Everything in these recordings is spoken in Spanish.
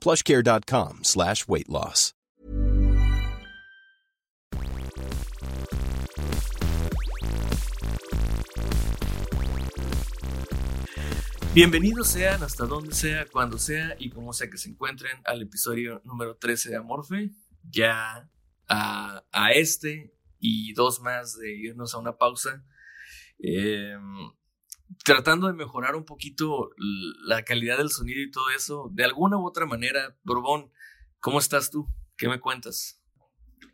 plushcare.com slash weight loss. Bienvenidos sean hasta donde sea, cuando sea y como sea que se encuentren al episodio número 13 de Amorfe. Ya a, este y dos más de irnos a una pausa. Eh, tratando de mejorar un poquito la calidad del sonido y todo eso, de alguna u otra manera, Borbón, ¿cómo estás tú? ¿Qué me cuentas?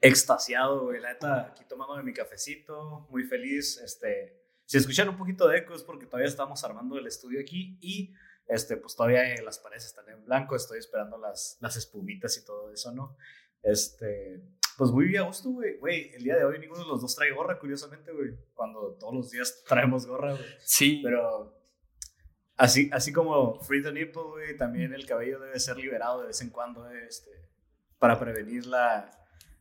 Extasiado, güey, la neta, aquí tomándome mi cafecito, muy feliz, este, si escuchan un poquito de eco es porque todavía estamos armando el estudio aquí y, este, pues todavía las paredes están en blanco, estoy esperando las, las espumitas y todo eso, ¿no? Este, pues muy bien a gusto, güey. Güey, el día de hoy ninguno de los dos trae gorra, curiosamente, güey. Cuando todos los días traemos gorra, güey. Sí. Pero así, así como Free the Nipple, güey, también el cabello debe ser liberado de vez en cuando, este, para prevenir la,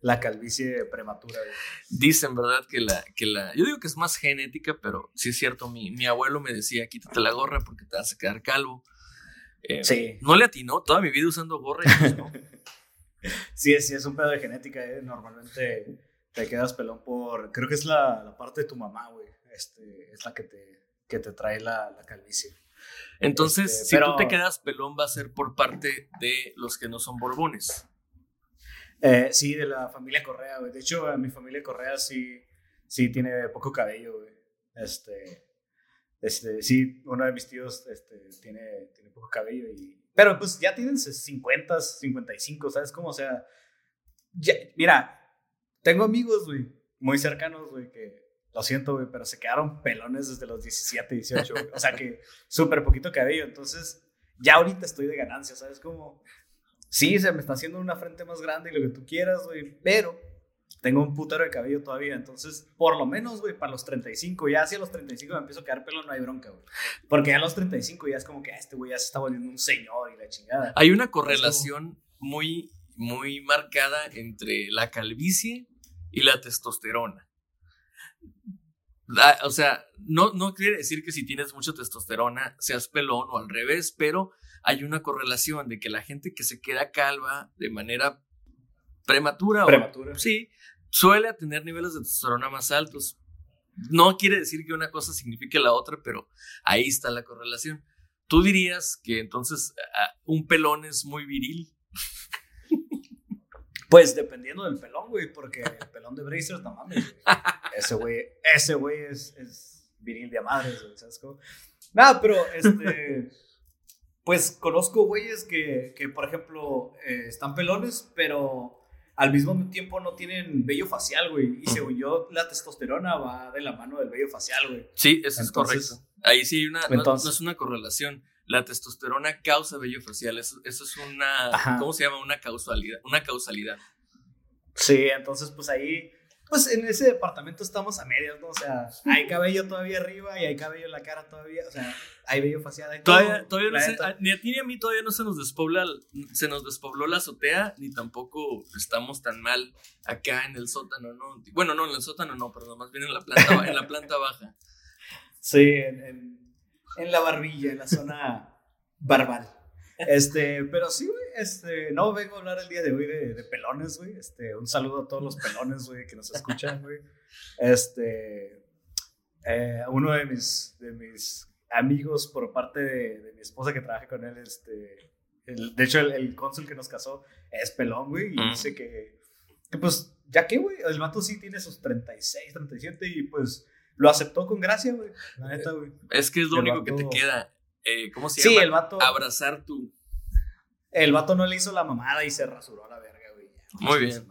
la calvicie prematura, güey. Dicen, ¿verdad? Que la, que la. Yo digo que es más genética, pero sí es cierto. Mi, mi abuelo me decía: quítate la gorra porque te vas a quedar calvo. Eh, sí. No le atinó toda mi vida usando gorra y pues no. sí, sí, es un pedo de genética, ¿eh? Normalmente te quedas pelón por. Creo que es la, la parte de tu mamá, güey. Este, es la que te, que te trae la, la calvicie. Entonces, Este, si pero- tú te quedas pelón, va a ser por parte de los que no son borbones. Eh, sí, de la familia Correa, güey. De hecho, a mi familia Correa sí, sí tiene poco cabello, güey. Este, este, sí, uno de mis tíos este, tiene, tiene poco cabello y... Pero pues ya tienen 50, 55, ¿sabes cómo? O sea, ya- mira, tengo amigos, güey, muy cercanos, güey, que lo siento, güey, pero se quedaron pelones desde los 17, 18, güey. O sea que súper poquito cabello. Entonces, ya ahorita estoy de ganancia, ¿sabes cómo? Sí, se me está haciendo una frente más grande y lo que tú quieras, güey, pero tengo un putero de cabello todavía. Entonces, por lo menos, güey, para los 35, ya hacia los 35 me empiezo a quedar pelo, no hay bronca, güey. Porque ya a los 35 ya es como que ah, este güey ya se está volviendo un señor y la chingada. Hay una correlación muy, muy marcada entre la calvicie y la testosterona. La- o sea, no, no quiere decir que si tienes mucha testosterona seas pelón o al revés, pero hay una correlación de que la gente que se queda calva de manera prematura, o- sí, suele tener niveles de testosterona más altos. No quiere decir que una cosa signifique la otra, pero ahí está la correlación. ¿Tú dirías que entonces un pelón es muy viril? Pues dependiendo del pelón, güey, porque el pelón de Brazers, no mames, güey. Ese güey, ese güey es, es viril de madres, güey, ¿sabes cómo? Nada, pero este. Pues conozco güeyes que, que por ejemplo, eh, están pelones, pero al mismo tiempo no tienen vello facial, güey. Y según yo, la testosterona va de la mano del vello facial, güey. Sí, eso es correcto. Ahí sí hay una, no- Entonces- no, es una correlación. La testosterona causa vello facial. Eso, eso es una, Ajá. ¿cómo se llama? Una causalidad. Una causalidad. Sí, entonces pues ahí, pues en ese departamento estamos a medias, ¿no? O sea, hay cabello todavía arriba y hay cabello en la cara todavía, o sea, hay vello facial. Hay todo, Todavía, todavía no se- a- ni a ti ni a mí todavía no se nos despobla, se nos despobló la azotea, ni tampoco estamos tan mal acá en el sótano, ¿no? Bueno, no, en el sótano no, perdón, más bien en la planta, en la planta baja. Sí, en, en, en la barbilla, en la zona barbal. Este, pero sí, güey, este, no vengo a hablar el día de hoy de, de pelones, güey. Este, un saludo a todos los pelones, güey, que nos escuchan, güey. Este, eh, uno de mis, de mis amigos por parte de, de mi esposa que trabaja con él, este, de hecho, el, el cónsul que nos casó es pelón, güey, y Mm. dice que, que, pues, ya que, güey, el vato sí tiene sus 36, 37 y pues lo aceptó con gracia, güey. La neta, güey. Es que es lo El único que te queda. Eh, ¿Cómo se Sí, llama? el vato, Abrazar tu. el vato no le hizo la mamada y se rasuró a la verga, güey. Muy bien.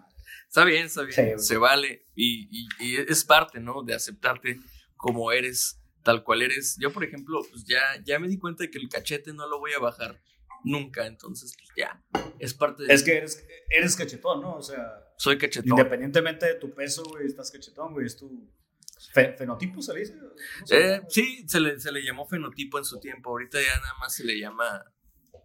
Está bien, está bien. Sí, se vale. Y, y- y es parte, ¿no? De aceptarte como eres, tal cual eres. Yo, por ejemplo, pues ya, ya me di cuenta de que el cachete no lo voy a bajar nunca. Entonces, pues ya. Es parte de. Es que eres, eres cachetón, ¿no? O sea, Soy cachetón. independientemente de tu peso, güey, estás cachetón, güey. Es tu fe- fenotipo, ¿se le dice? ¿Cómo se Eh, sí, se le, se le llamó fenotipo en su tiempo. Ahorita ya nada más se le llama.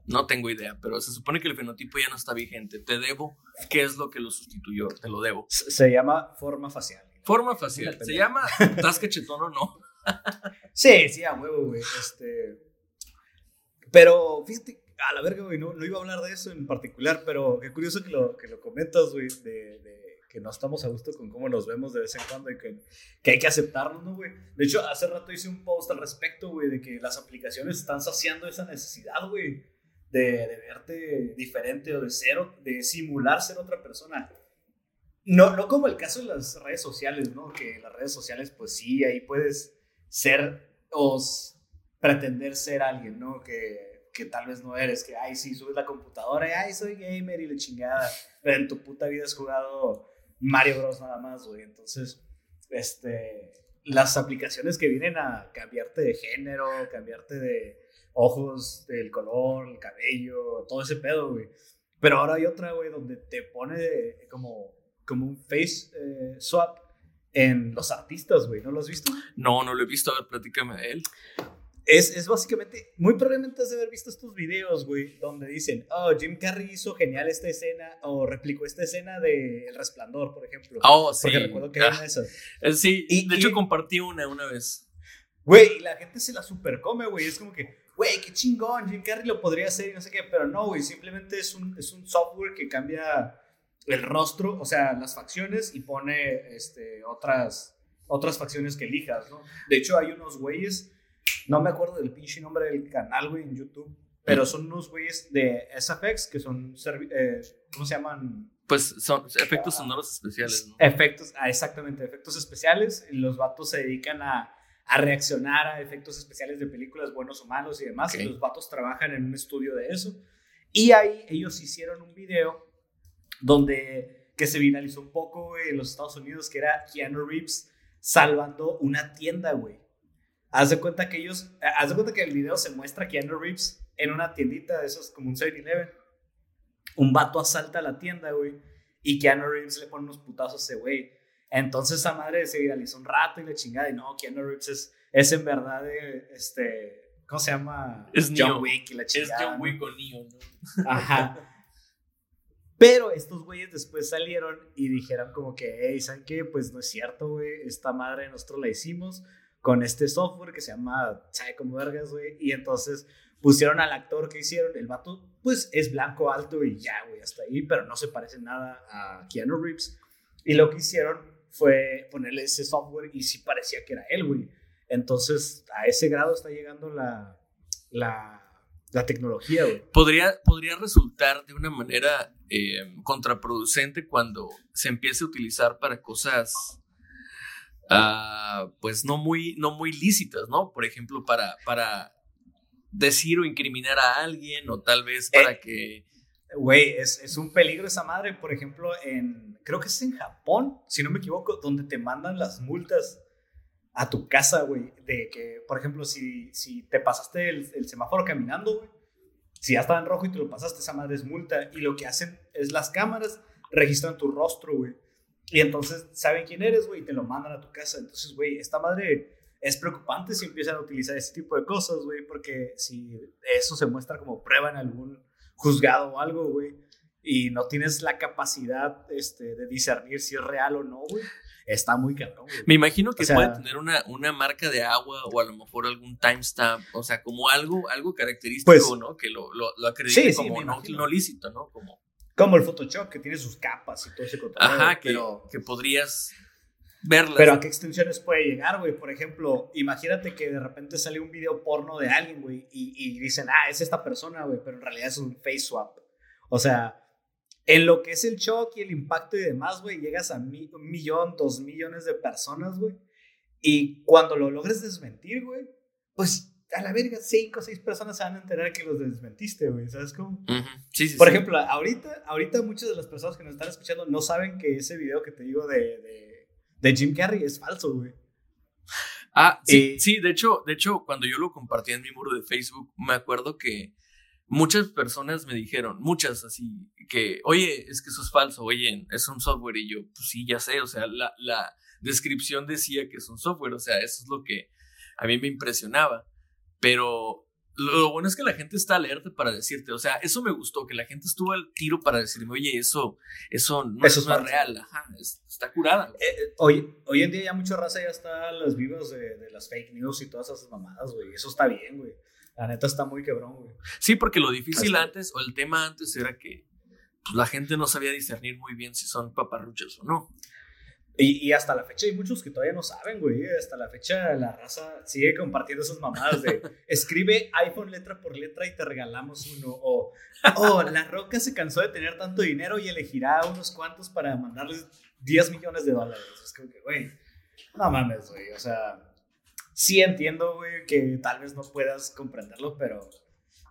No tengo idea, pero se supone que el fenotipo ya no está vigente. Te debo. ¿Qué es lo que lo sustituyó? Te lo debo. Se llama forma facial. Forma facial. Se llama ¿Estás cachetón o no? Sí, sí, a huevo, güey. Este. Pero fíjate, a la verga, güey, no, no iba a hablar de eso en particular, pero qué curioso que lo, que lo comentas, güey, de, de que no estamos a gusto con cómo nos vemos de vez en cuando y que, que hay que aceptarnos, ¿no, güey? De hecho, hace rato hice un post al respecto, güey, de que las aplicaciones están saciando esa necesidad, güey, de, de verte diferente o de ser, o- de simular ser otra persona. No, no como el caso de las redes sociales, ¿no? Que las redes sociales, pues sí, ahí puedes ser o pretender ser alguien, ¿no? Que, que tal vez no eres, que, ay, sí, subes la computadora y, ay, soy gamer y la chingada, pero en tu puta vida has jugado Mario Bros. nada más, güey. Entonces, este, las aplicaciones que vienen a cambiarte de género, cambiarte de ojos, del color, el cabello, todo ese pedo, güey. Pero ahora hay otra, güey, donde te pone como, como un face eh, swap en los artistas, güey. ¿No lo has visto? No, no lo he visto. A ver, platícame de él. Es, es básicamente, muy probablemente has de haber visto estos videos, güey, donde dicen, oh, Jim Carrey hizo genial esta escena, o replicó esta escena de El Resplandor, por ejemplo. Oh, sí. Porque recuerdo que era Ah, una de esas. eh, sí, Y- de hecho compartí una una vez. Güey, la gente se la supercome, güey. Es como que, güey, qué chingón, Jim Carrey lo podría hacer y no sé qué, pero no, güey, simplemente es un, es un software que cambia el rostro, o sea, las facciones y pone este, otras, otras facciones que elijas, ¿no? De hecho, hay unos güeyes, no me acuerdo del pinche nombre del canal, güey, en YouTube, pero son unos güeyes de SFX que son, eh, ¿cómo se llaman? Pues son efectos sonoros especiales, ¿no? Efectos, ah, exactamente, efectos especiales. Los vatos se dedican a, a reaccionar a efectos especiales de películas buenos o malos y demás. Y los vatos trabajan en un estudio de eso. Y ahí ellos hicieron un video donde que se viralizó un poco güey, en los Estados Unidos, que era Keanu Reeves salvando una tienda, güey. Haz de cuenta que ellos, eh, haz de cuenta que el video se muestra Keanu Reeves en una tiendita de esos como un 7-Eleven. Un vato asalta la tienda, güey. Y Keanu Reeves le pone unos putazos a ese güey. Entonces esa madre se viralizó un rato y la chingada. Y no, Keanu Reeves es, es en verdad, eh, este, ¿cómo se llama? Es John Neo. Wick y la Es chingada. John ¿no? Wick con Neo, ¿no? Ajá. Pero estos güeyes después salieron y dijeron como que, hey, ¿saben qué? Pues no es cierto, güey. Esta madre nosotros la hicimos con este software que se llama, ¿sabe cómo vergas, güey? Y entonces pusieron al actor que hicieron. El vato, pues es blanco alto y ya, güey, hasta ahí, pero no se parece nada a Keanu Reeves. Y lo que hicieron fue ponerle ese software y sí parecía que era él, güey. Entonces, a ese grado está llegando la, la, la tecnología, güey. Podría, podría resultar de una manera eh, contraproducente cuando se empiece a utilizar para cosas ah, pues no muy, no muy lícitas, ¿no? Por ejemplo, para, para decir o incriminar a alguien o tal vez para Eh, que... Güey, es, es un peligro esa madre, por ejemplo, en, creo que es en Japón, si no me equivoco, donde te mandan las multas a tu casa, güey, de que, por ejemplo, si, si te pasaste el, semáforo caminando, güey, si ya estaba en rojo y te lo pasaste, esa madre es multa, y lo que hacen es las cámaras registran tu rostro, güey, y entonces saben quién eres, güey, y te lo mandan a tu casa, entonces, güey, esta madre es preocupante si empiezan a utilizar ese tipo de cosas, güey, porque si eso se muestra como prueba en algún juzgado o algo, güey, y no tienes la capacidad este, de discernir si es real o no, güey, está muy cabrón, güey. Me imagino que O sea- puede tener una, una marca de agua o a lo mejor algún timestamp, o sea, como algo, algo característico, Pues- ¿no? Que lo, lo, lo acredite Sí, como no, lícito, ¿no? Como, Como el Photoshop, que tiene sus capas y todo ese cotorreo, ajá, que, pero... que podrías verlas. Pero a qué extensiones puede llegar, güey. Por ejemplo, imagínate que de repente sale un video porno de alguien, güey, y, y dicen, ah, es esta persona, güey, pero en realidad es un face swap. O sea, en lo que es el shock y el impacto y demás, güey, llegas a un millón, dos millones de personas, güey. Y cuando lo logres desmentir, güey, pues a la verga, cinco o seis personas se van a enterar que los desmentiste, güey, ¿sabes cómo? sí, sí, Por ejemplo, ahorita, ahorita muchas de las personas que nos están escuchando no saben que ese video que te digo de, de, Jim Carrey es falso, güey. Ah, sí, eh, sí, de hecho, de hecho, cuando yo lo compartí en mi muro de Facebook, me acuerdo que muchas personas me dijeron, muchas así, que, oye, es que eso es falso, oye, es un software, y yo, pues sí, ya sé, o sea, la, la descripción decía que es un software, o sea, eso es lo que a mí me impresionaba. Pero lo bueno es que la gente está alerta para decirte, o sea, eso me gustó, que la gente estuvo al tiro para decirme, oye, eso, eso no es, real, ajá, está curada. Eh, eh, hoy, hoy en día ya mucha raza ya está las vivas de, de, las fake news y todas esas mamadas, güey, eso está bien, güey. La neta está muy quebrón, güey. Sí, porque lo difícil antes, o el tema antes era que pues, la gente no sabía discernir muy bien si son paparruchos o no. Y, hasta la fecha hay muchos que todavía no saben, güey. Hasta la fecha la raza sigue compartiendo esas mamadas de escribe iPhone letra por letra y te regalamos uno. O, oh, La Roca se cansó de tener tanto dinero y elegirá unos cuantos para mandarles 10 millones de dólares. Es como que, güey, no mames, güey. O sea, sí entiendo, güey, que tal vez no puedas comprenderlo, pero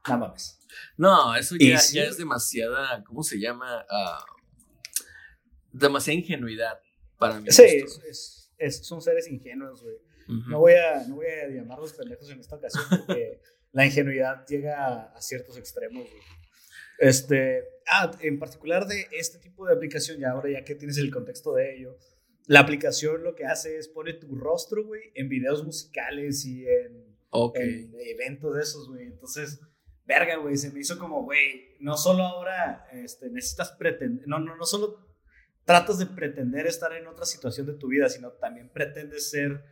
no mames. No, eso ya, ya es demasiada, ¿cómo se llama? Ah, demasiada ingenuidad para mí. Sí, es, son seres ingenuos, güey. no, voy a, no voy a llamarlos pendejos en esta ocasión porque la ingenuidad llega a, ciertos extremos, güey. Este, ah, en particular de este tipo de aplicación, ya ahora ya que tienes el contexto de ello, la aplicación lo que hace es pone tu rostro, güey, en videos musicales y en, en eventos de esos, güey. Entonces, verga, güey, se me hizo como, güey, no solo ahora este, necesitas pretender, no, no, no solo tratas de pretender estar en otra situación de tu vida, sino también pretendes ser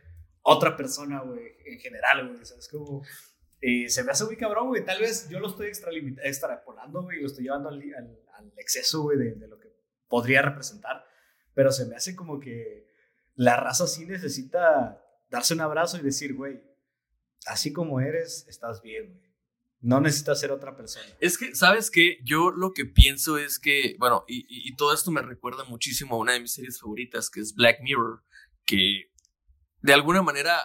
otra persona, güey, en general, güey, ¿sabes? Como, eh, se me hace muy cabrón, güey, tal vez yo lo estoy extrapolando, güey, lo estoy llevando al, al, exceso, güey, de, de, lo que podría representar, pero se me hace como que la raza sí necesita darse un abrazo y decir, güey, así como eres, estás bien, güey. No necesitas ser otra persona. Es que, ¿sabes qué? Yo lo que pienso es que, bueno, y, todo esto me recuerda muchísimo a una de mis series favoritas, que es Black Mirror, que de alguna manera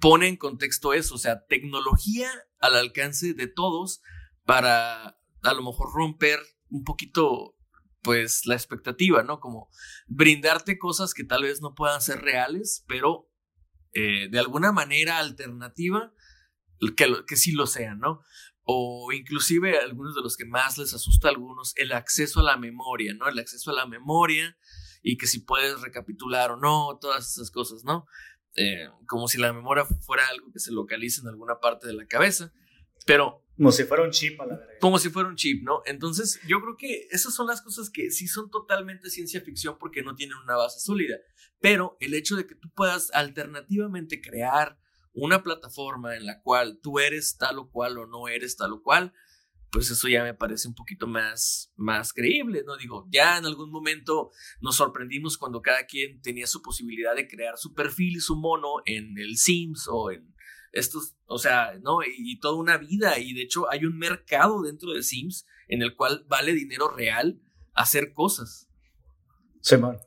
pone en contexto eso, o sea, tecnología al alcance de todos para a lo mejor romper un poquito, pues, la expectativa, ¿no? Como brindarte cosas que tal vez no puedan ser reales, pero eh, de alguna manera alternativa que, sí lo sean, ¿no? O inclusive algunos de los que más les asusta a algunos, el acceso a la memoria, ¿no? El acceso a la memoria y que si puedes recapitular o no, todas esas cosas, ¿no? Eh, como si la memoria fuera algo que se localice en alguna parte de la cabeza, pero... Como si fuera un chip a la. Como si fuera un chip, ¿no? Entonces yo creo que esas son las cosas que sí son totalmente ciencia ficción porque no tienen una base sólida, pero el hecho de que tú puedas alternativamente crear una plataforma en la cual tú eres tal o cual o no eres tal o cual, pues eso ya me parece un poquito más, más creíble, ¿no? Digo, ya en algún momento nos sorprendimos cuando cada quien tenía su posibilidad de crear su perfil y su mono en el Sims o en estos, o sea, ¿no? Y, toda una vida, y de hecho hay un mercado dentro de Sims en el cual vale dinero real hacer cosas. Sí, man.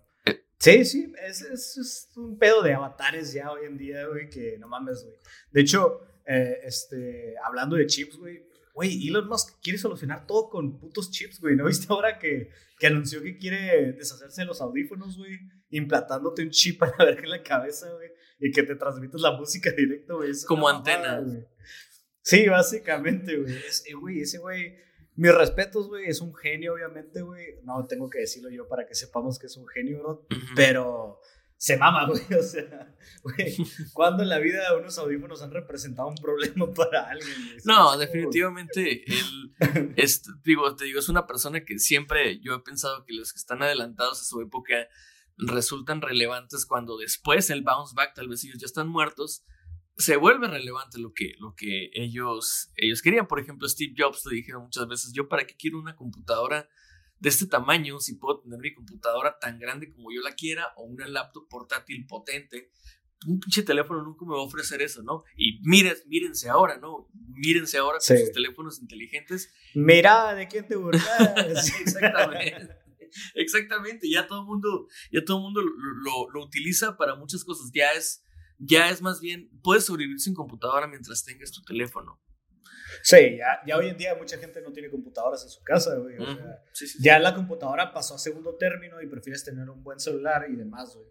Sí, sí, es, es, un pedo de avatares ya hoy en día, güey, que no mames, güey. De hecho, eh, este, hablando de chips, güey, güey, Elon Musk quiere solucionar todo con putos chips, güey. ¿No viste ahora que, que anunció que quiere deshacerse de los audífonos, güey? Implantándote un chip a la verga en la cabeza, güey, y que te transmitas la música directo, güey. Como antena. Sí, básicamente, güey. Ese güey, ese güey mis respetos, güey, es un genio, obviamente, güey. No tengo que decirlo yo para que sepamos que es un genio, ¿no? Pero se mama, güey. O sea, güey, ¿cuándo en la vida unos audífonos han representado un problema para alguien? No, definitivamente, él, es, digo, te digo, es una persona que siempre yo he pensado que los que están adelantados a su época resultan relevantes cuando después el bounce back, tal vez ellos ya están muertos, se vuelve relevante lo que, lo que ellos, ellos querían. Por ejemplo, Steve Jobs le dijeron muchas veces, yo para qué quiero una computadora de este tamaño, si puedo tener mi computadora tan grande como yo la quiera o una laptop portátil potente, un pinche teléfono nunca me va a ofrecer eso, ¿no? Y miren, mírense ahora, ¿no? Mírense ahora con sus teléfonos inteligentes. Mira, ¿de quién te burlas? Exactamente. Exactamente, ya todo el mundo, ya todo mundo lo, lo, utiliza para muchas cosas. Ya es, ya es más bien, puedes sobrevivir sin computadora mientras tengas tu teléfono. Sí, ya, ya hoy en día mucha gente no tiene computadoras en su casa, güey. ya la computadora pasó a segundo término y prefieres tener un buen celular y demás, güey.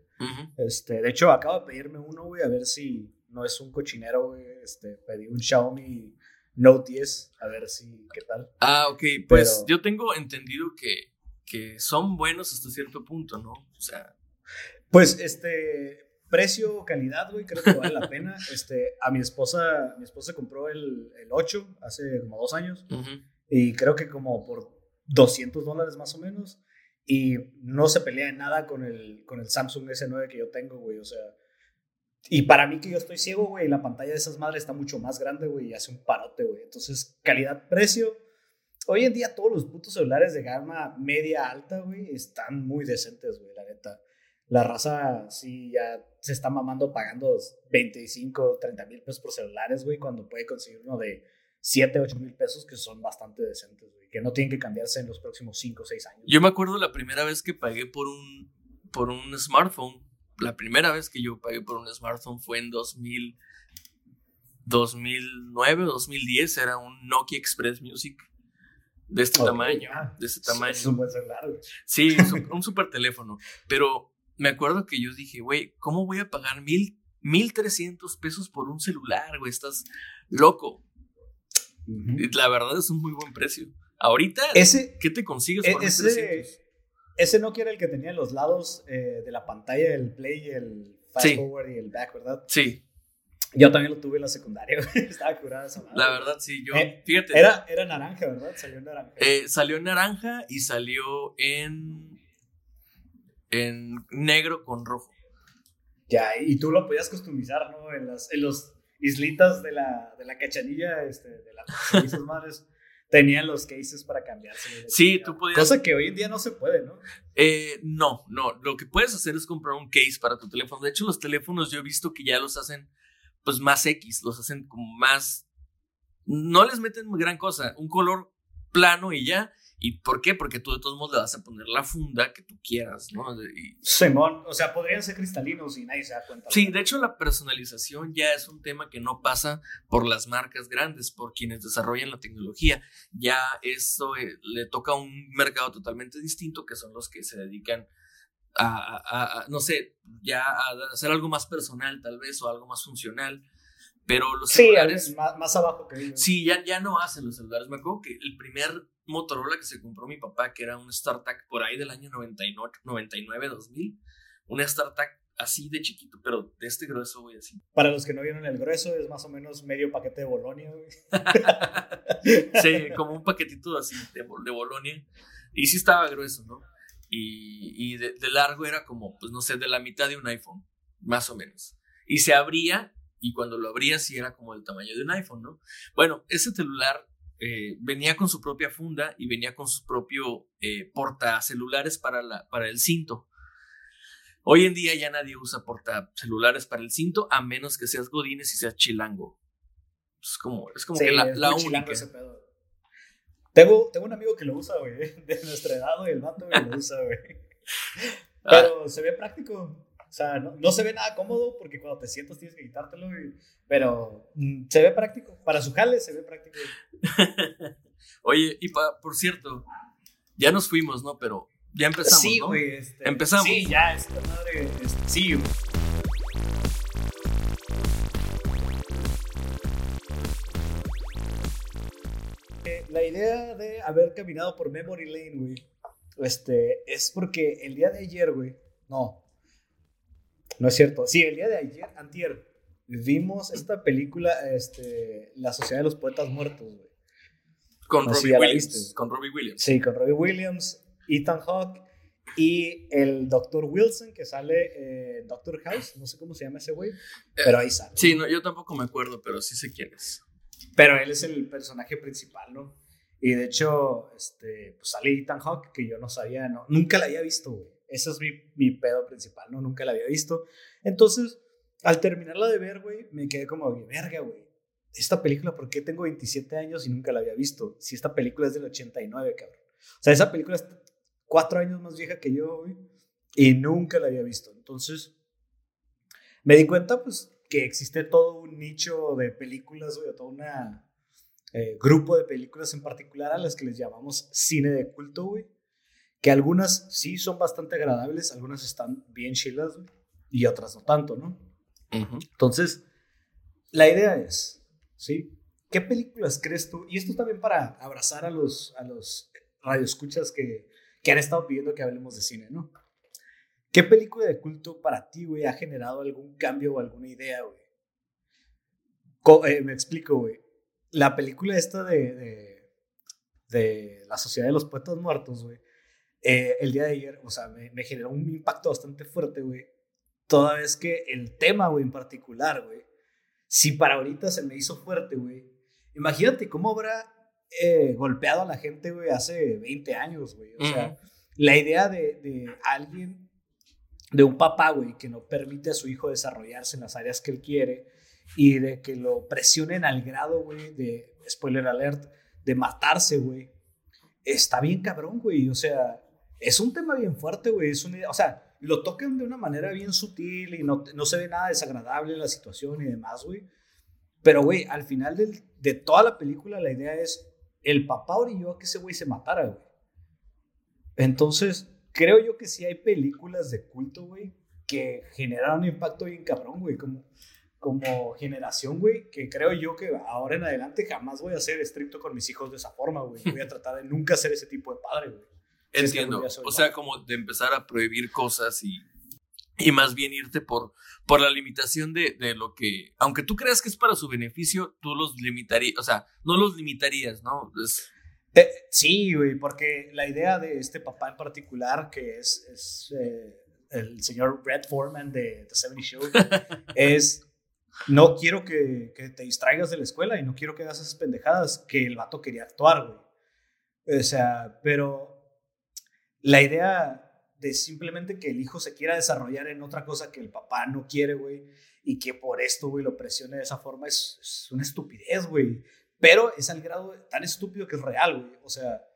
este, de hecho, acabo de pedirme uno, güey, a ver si no es un cochinero, güey. Este, pedí un Xiaomi Note 10, a ver si, qué tal. Ah, ok, pues yo tengo entendido que, que son buenos hasta cierto punto, ¿no? O sea. Pues, este, precio, calidad, güey, creo que vale la pena. Este, a mi esposa, mi esposa compró el, el 8 hace como dos años y creo que como por 200 dólares más o menos y no se pelea en nada con el, con el Samsung S9 que yo tengo, güey, o sea, y para mí que yo estoy ciego, güey, la pantalla de esas madres está mucho más grande, güey, y hace un parote, güey. Entonces, calidad-precio. Hoy en día todos los putos celulares de gama media alta, güey, están muy decentes, güey, la neta. La raza sí ya se está mamando pagando 25, 30 mil pesos por celulares, güey, cuando puede conseguir uno de 7, 8 mil pesos que son bastante decentes, güey, que no tienen que cambiarse en los próximos 5 o 6 años. Yo me acuerdo la primera vez que pagué por un, por un smartphone, la primera vez que yo pagué por un smartphone fue en 2000, 2009, 2010, era un Nokia Express Music de este tamaño, de este tamaño. Es un buen celular. Sí, un, super teléfono, pero me acuerdo que yo dije, güey, ¿cómo voy a pagar mil, mil trescientos pesos por un celular, güey? Estás loco. La verdad es un muy buen precio. Ahorita, ese, ¿qué te consigues por e, ese, ese Nokia era el que tenía los lados eh, de la pantalla, el play, el fast forward y el back, ¿verdad? Sí. Yo también lo tuve en la secundaria, Estaba curada esa madre. La verdad, sí, yo, eh, fíjate. Era, era naranja, ¿verdad? Salió en naranja. Eh, salió en naranja y salió en en negro con rojo. Ya, y tú lo podías customizar, ¿no? En, las, en los islitas de la, de la cachanilla, este, de las madres, tenían los cases para cambiarse. Sí, tú podías. Cosa que hoy en día no se puede, ¿no? Eh, no, no. Lo que puedes hacer es comprar un case para tu teléfono. De hecho, los teléfonos yo he visto que ya los hacen, pues, más X, los hacen como más. No les meten gran cosa, un color plano y ya ¿Y por qué? Porque tú de todos modos le vas a poner la funda que tú quieras, ¿no? Simón, o sea, podrían ser cristalinos y nadie se da cuenta. Sí, de hecho la personalización ya es un tema que no pasa por las marcas grandes, por quienes desarrollan la tecnología. Ya eso eh, le toca a un mercado totalmente distinto, que son los que se dedican a, no sé, ya a hacer algo más personal tal vez o algo más funcional. Pero los celulares. Sí, más, más abajo que ellos. Sí, ya, ya no hacen los celulares. Me acuerdo que el primer Motorola que se compró mi papá, que era un StarTAC por ahí del año 99, 2000. Un StarTAC así de chiquito, pero de este grueso, güey, así. Para los que no vieron el grueso, es más o menos medio paquete de Bolonia, güey. sí, como un paquetito así de, de Bolonia. Y sí estaba grueso, ¿no? Y, y de, de, largo era como, pues no sé, de la mitad de un iPhone, más o menos. Y se abría, y cuando lo abría sí era como el tamaño de un iPhone, ¿no? Bueno, ese celular eh, venía con su propia funda y venía con su propio eh, portacelulares para, la, para el cinto. Hoy en día ya nadie usa portacelulares para el cinto a menos que seas Godines y seas chilango. Es como, es como que la, la única. Tengo, tengo un amigo que lo usa, güey, de nuestra edad, güey, el vato, lo usa, güey. Ah. Pero se ve práctico. O sea, no, se ve nada cómodo porque cuando te sientas tienes que quitártelo, pero mm, se ve práctico. Para su jale se ve práctico. Oye, y por cierto, ya nos fuimos, ¿no? Pero ya empezamos, sí, ¿no? Güey, este, empezamos. Sí, ya, esta madre, este, sí, güey. La idea de haber caminado por Memory Lane, güey, este, es porque el día de ayer, güey, no, no es cierto. Sí, el día de ayer, antier, vimos esta película, este, La Sociedad de los Poetas Muertos, güey. Con, Robbie Williams, con Robbie Williams. Sí, con Robbie Williams, Ethan Hawke y el Dr. Wilson que sale eh, Doctor House, no sé cómo se llama ese güey, pero ahí sale. Sí, no, yo tampoco me acuerdo, pero sí sé quién es. Pero él es el personaje principal, ¿no? Y de hecho, este, pues sale Ethan Hawke, que yo no sabía, no, nunca la había visto, güey. Ese es mi, mi pedo principal, ¿no? Nunca la había visto. Entonces, al terminarla de ver, güey, me quedé como, verga, güey. Esta película, ¿por qué tengo 27 años y nunca la había visto? Si esta película es del 89, cabrón. O sea, esa película es cuatro años más vieja que yo, güey. Y nunca la había visto. Entonces, me di cuenta, pues, que existe todo un nicho de películas, güey, todo un eh, grupo de películas en particular a las que les llamamos cine de culto, güey. Que algunas sí son bastante agradables, algunas están bien chilas, y otras no tanto, ¿no? Entonces, la idea es, ¿sí? ¿Qué películas crees tú? Y esto también para abrazar a los, a los radioescuchas que, que han estado pidiendo que hablemos de cine, ¿no? ¿Qué película de culto para ti, güey, ha generado algún cambio o alguna idea, güey? Eh, me explico, güey. La película esta de, de, La Sociedad de los Poetas Muertos, güey, eh, el día de ayer, o sea, me, me, generó un impacto bastante fuerte, güey. Toda vez que el tema, güey, en particular, güey, si para ahorita se me hizo fuerte, güey, imagínate cómo habrá eh, golpeado a la gente, güey, hace 20 años, güey. O sea, la idea de, de alguien de un papá, güey, que no permite a su hijo desarrollarse en las áreas que él quiere y de que lo presionen al grado, güey, de, spoiler alert, de matarse, güey. Está bien cabrón, güey. O sea, es un tema bien fuerte, güey. Es o sea, lo tocan de una manera bien sutil y no, no se ve nada desagradable en la situación y demás, güey. Pero, güey, al final de toda la película la idea es, el papá orilló a que ese güey se matara, güey. Entonces, creo yo que sí hay películas de culto, güey, que generaron un impacto bien cabrón, güey, como, como generación, güey, que creo yo que ahora en adelante jamás voy a ser estricto con mis hijos de esa forma, güey. Voy a tratar de nunca ser ese tipo de padre, güey. Entiendo. o sea, como de empezar a prohibir cosas y, y más bien irte por, por la limitación de, de, lo que, aunque tú creas que es para su beneficio, tú los limitarías, o sea, no los limitarías, ¿no? Es, eh, sí, güey, porque la idea de este papá en particular, que es, es eh, el señor Brad Foreman de The 70 Show, es no quiero que, que, te distraigas de la escuela y no quiero que hagas esas pendejadas que el vato quería actuar, güey. O sea, pero la idea de simplemente que el hijo se quiera desarrollar en otra cosa que el papá no quiere, güey, y que por esto, güey, lo presione de esa forma es, es una estupidez, güey. Pero es al grado tan estúpido que es real, güey. O sea,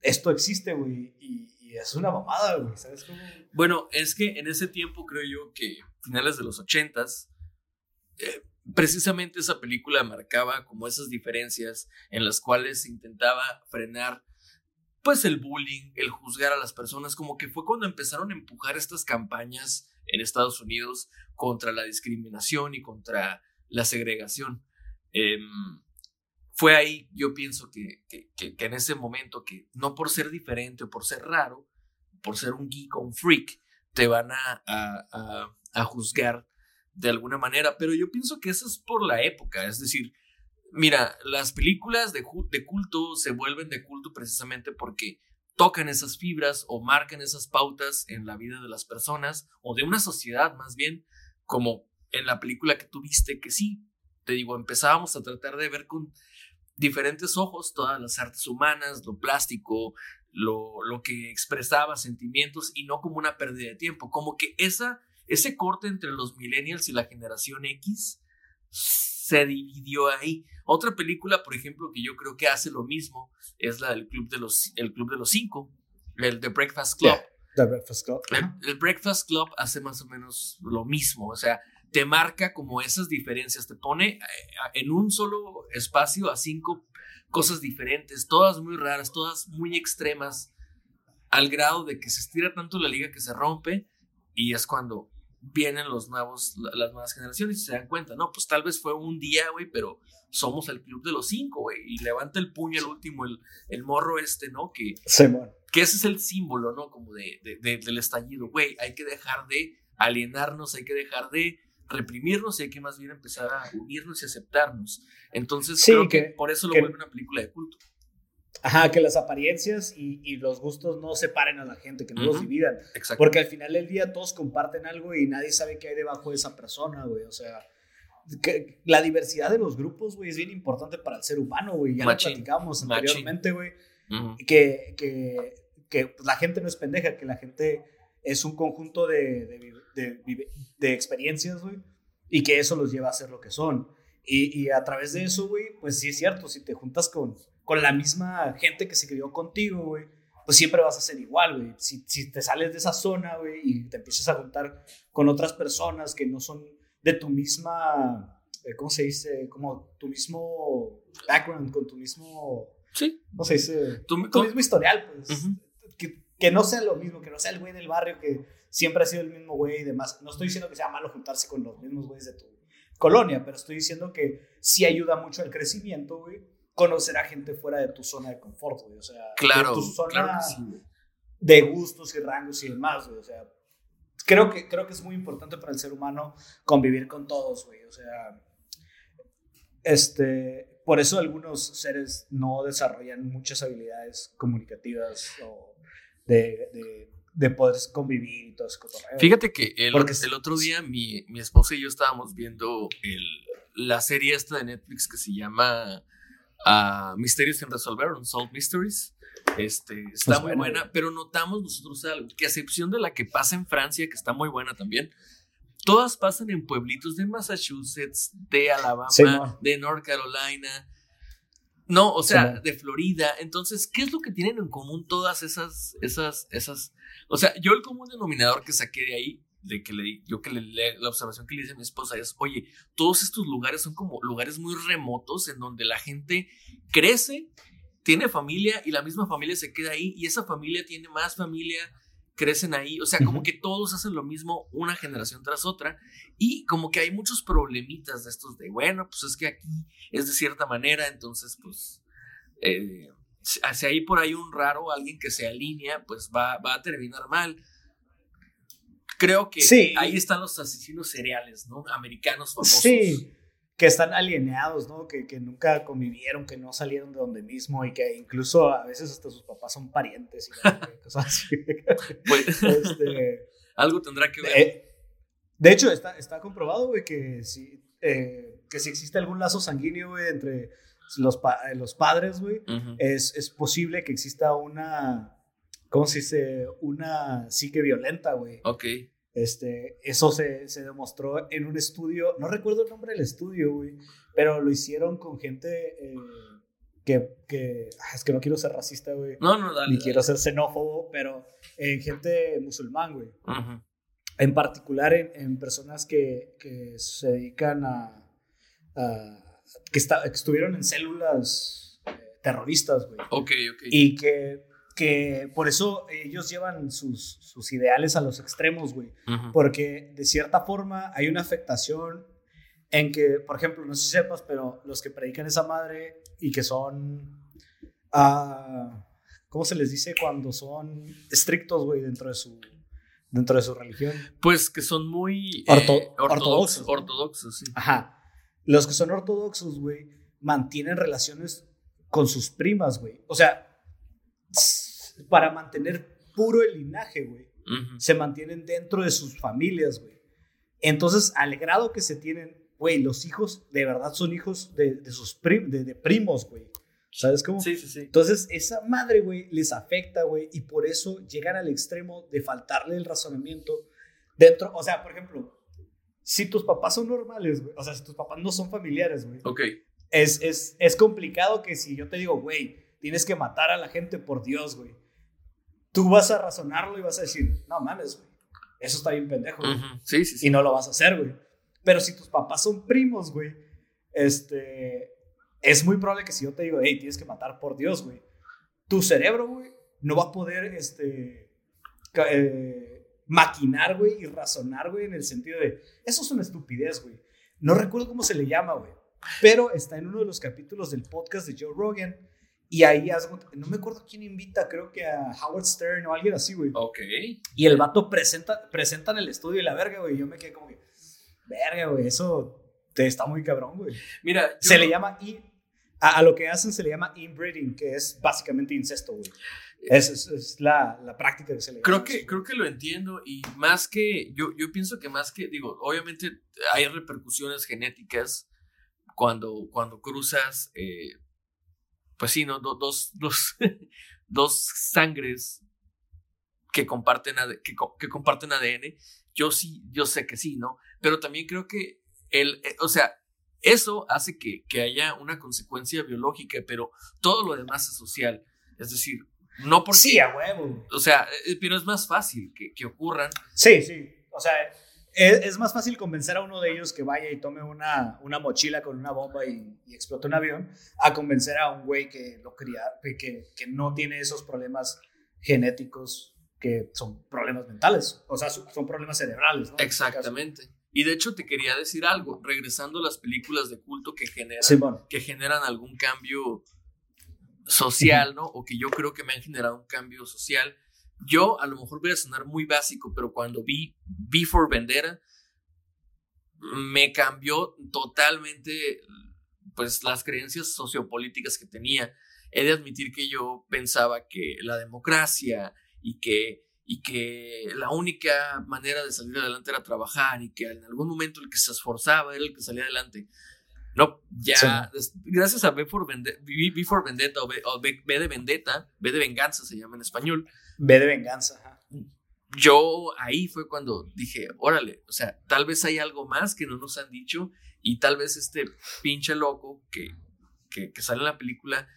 esto existe, güey, y, es una mamada, güey. ¿Sabes cómo? Bueno, es que en ese tiempo creo yo que finales de los ochentas, eh, precisamente esa película marcaba como esas diferencias en las cuales se intentaba frenar pues el bullying, el juzgar a las personas, como que fue cuando empezaron a empujar estas campañas en Estados Unidos contra la discriminación y contra la segregación. Eh, fue ahí, yo pienso que, que, en ese momento, que no por ser diferente o por ser raro, por ser un geek o un freak, te van a, a, a, juzgar de alguna manera, pero yo pienso que eso es por la época, es decir, mira, las películas de, culto se vuelven de culto precisamente porque tocan esas fibras o marcan esas pautas en la vida de las personas o de una sociedad más bien, como en la película que tú viste, que sí, te digo, empezábamos a tratar de ver con diferentes ojos todas las artes humanas, lo plástico, lo, lo que expresaba sentimientos y no como una pérdida de tiempo, como que esa, ese corte entre los millennials y la generación X se dividió ahí. Otra película, por ejemplo, que yo creo que hace lo mismo es la del Club de los, el Club de los Cinco, el The Breakfast Club. The Breakfast Club. el, Breakfast Club hace más o menos lo mismo, o sea, te marca como esas diferencias, te pone eh, en un solo espacio a cinco cosas diferentes, todas muy raras, todas muy extremas, al grado de que se estira tanto la liga que se rompe y es cuando vienen los nuevos, las nuevas generaciones y se dan cuenta, no, pues tal vez fue un día, güey, pero somos el club de los cinco, güey, y levanta el puño el último, el, el morro este, ¿no? Que, que ese es el símbolo, ¿no? Como de, de del estallido, güey, hay que dejar de alienarnos, hay que dejar de reprimirnos y hay que más bien empezar a unirnos y aceptarnos. Entonces, creo que, por eso lo vuelve una película de culto. Ajá, que las apariencias y, los gustos no separen a la gente, que no los dividan. Exacto. Porque al final del día todos comparten algo y nadie sabe qué hay debajo de esa persona, güey. O sea, que la diversidad de los grupos, güey, es bien importante para el ser humano, güey. Ya Machín. lo platicamos anteriormente, güey. Ujú. Que, que, que pues, la gente no es pendeja, que la gente es un conjunto de, de, de de experiencias, güey. Y que eso los lleva a ser lo que son. Y, y a través de eso, güey, pues sí es cierto, si te juntas con, con la misma gente que se crió contigo, güey, pues siempre vas a ser igual, güey. Si, si te sales de esa zona, güey, y te empiezas a juntar con otras personas que no son de tu misma, eh, ¿cómo se dice? Como tu mismo background, con tu mismo, Sí. ¿cómo se dice? Tu tú- mismo historial, pues. Ujú. que, que no sea lo mismo, que no sea el güey del barrio que siempre ha sido el mismo güey y demás. No estoy diciendo que sea malo juntarse con los mismos güeyes de tu colonia, pero estoy diciendo que sí ayuda mucho al crecimiento, güey, conocer a gente fuera de tu zona de confort, güey. O sea, de Claro, tu zona claro sí, de gustos y rangos y demás, güey. O sea, creo que, creo que es muy importante para el ser humano convivir con todos, güey. O sea, este, por eso algunos seres no desarrollan muchas habilidades comunicativas o de, de, de poder convivir y todo ese cotorreo. Fíjate que el, Porque el otro día mi, mi esposa y yo estábamos viendo el, la serie esta de Netflix que se llama ah, Misterios sin resolver, Unsolved Mysteries. Este, está Es muy buena, pero notamos nosotros algo, que a excepción de la que pasa en Francia, que está muy buena también, todas pasan en pueblitos de Massachusetts, de Alabama, Sí, no. de North Carolina. No, o Sí, sea, no. de Florida. Entonces, ¿qué es lo que tienen en común todas esas, esas, esas? O sea, yo el común denominador que saqué de ahí, de que le, yo que le, la observación que le hice a mi esposa es, oye, todos estos lugares son como lugares muy remotos en donde la gente crece, tiene familia y la misma familia se queda ahí y esa familia tiene más familia, crecen ahí, o sea, como que todos hacen lo mismo una generación tras otra y como que hay muchos problemitas de estos de, bueno, pues es que aquí es de cierta manera, entonces pues eh, si hay por ahí un raro, alguien que se alinea, pues va, va a terminar mal. Creo que Sí. ahí están los asesinos seriales, ¿no? Americanos famosos. Sí, que están alienados, ¿no? Que, que nunca convivieron, que no salieron de donde mismo y que incluso a veces hasta sus papás son parientes y cosas así. Pues, Este, algo tendrá que ver. eh, de hecho, está, está comprobado, güey, que si, eh, que si existe algún lazo sanguíneo, güey, entre los, pa- los padres, güey, es, es posible que exista una, ¿cómo se dice? Una psique violenta, güey. Ok. Este, eso se, se demostró en un estudio, no recuerdo el nombre del estudio, güey, pero lo hicieron con gente eh, que, que ah, es que no quiero ser racista, güey, No, no, dale. ni dale. quiero ser xenófobo, pero en gente musulmán, güey. En particular en, en personas que, que se dedican a, a- que, está- que estuvieron en células eh, terroristas, güey. Ok, ok. Y que, que por eso ellos llevan sus, sus ideales a los extremos, güey. Porque de cierta forma hay una afectación en que, por ejemplo, no sé si sepas, pero los que predican esa madre y que son, ah, ¿cómo se les dice cuando son estrictos, güey, dentro de su, dentro de su religión? Pues que son muy Orto- eh, ortodoxos. ortodoxos. Sí. Ajá. Los que son ortodoxos, güey, mantienen relaciones con sus primas, güey. O sea, para mantener puro el linaje, güey. Ujú. se mantienen dentro de sus familias, güey. Entonces, al grado que se tienen, güey, los hijos de verdad son hijos de, de sus prim- de, de primos, güey. ¿Sabes cómo? Sí, sí, sí. Entonces, esa madre, güey, les afecta, güey, y por eso llegan al extremo de faltarle el razonamiento dentro, o sea, por ejemplo, si tus papás son normales, güey, o sea, si tus papás no son familiares, güey, Ok. es, es, es complicado que si yo te digo, güey, tienes que matar a la gente por Dios, güey, tú vas a razonarlo y vas a decir, no mames, güey, eso está bien pendejo, güey", Ujú. Sí, sí, sí. y no lo vas a hacer, güey. Pero si tus papás son primos, güey, este, es muy probable que si yo te digo, hey, tienes que matar por Dios, güey, tu cerebro, güey, no va a poder, este, eh, maquinar, güey, y razonar, güey, en el sentido de, eso es una estupidez, güey. No recuerdo cómo se le llama, güey, pero está en uno de los capítulos del podcast de Joe Rogan. Y ahí, no me acuerdo quién invita, creo que a Howard Stern o alguien así, güey. Ok. Y el vato presenta, presentan el estudio y la verga, güey. y Yo me quedé como que, verga, güey, eso te está muy cabrón, güey. Mira, yo- Se le llama, in- a, a lo que hacen se le llama inbreeding, que es básicamente incesto, güey. Es, es, es la, la, práctica que se le creo que Creo que lo entiendo y más que, yo, yo pienso que más que, digo, obviamente hay repercusiones genéticas cuando, cuando cruzas, eh, pues sí, ¿no? dos, dos, dos sangres que comparten, que, que comparten ADN. Yo sí, yo sé que sí, ¿no? Pero también creo que el, eh, o sea, eso hace que, que, haya una consecuencia biológica, pero todo lo demás es social. Es decir, no porque. Sí, a huevo. O sea, eh, pero es más fácil que, que ocurran. Sí, sí. O sea, es, es, más fácil convencer a uno de ellos que vaya y tome una, una mochila con una bomba y, y, explote un avión, a convencer a un güey que lo cría, que, que no tiene esos problemas genéticos que son problemas mentales, o sea, son problemas cerebrales. ¿no? Exactamente. Y de hecho te quería decir algo, regresando a las películas de culto que generan, sí, bueno. que generan algún cambio social, ¿no? O que yo creo que me han generado un cambio social. Yo a lo mejor voy a sonar muy básico, pero cuando vi Before Vendera, me cambió totalmente pues las creencias sociopolíticas que tenía. He de admitir que yo pensaba que la democracia y que, y que la única manera de salir adelante era trabajar y que en algún momento el que se esforzaba era el que salía adelante. No, ya, sí. gracias a B for Vendetta, Vendetta o, B, o B, B, de Vendetta, B de Venganza se llama en español. B de Venganza, ajá. Yo ahí fue cuando dije, órale, o sea, tal vez hay algo más que no nos han dicho y tal vez este pinche loco que, que, que sale en la película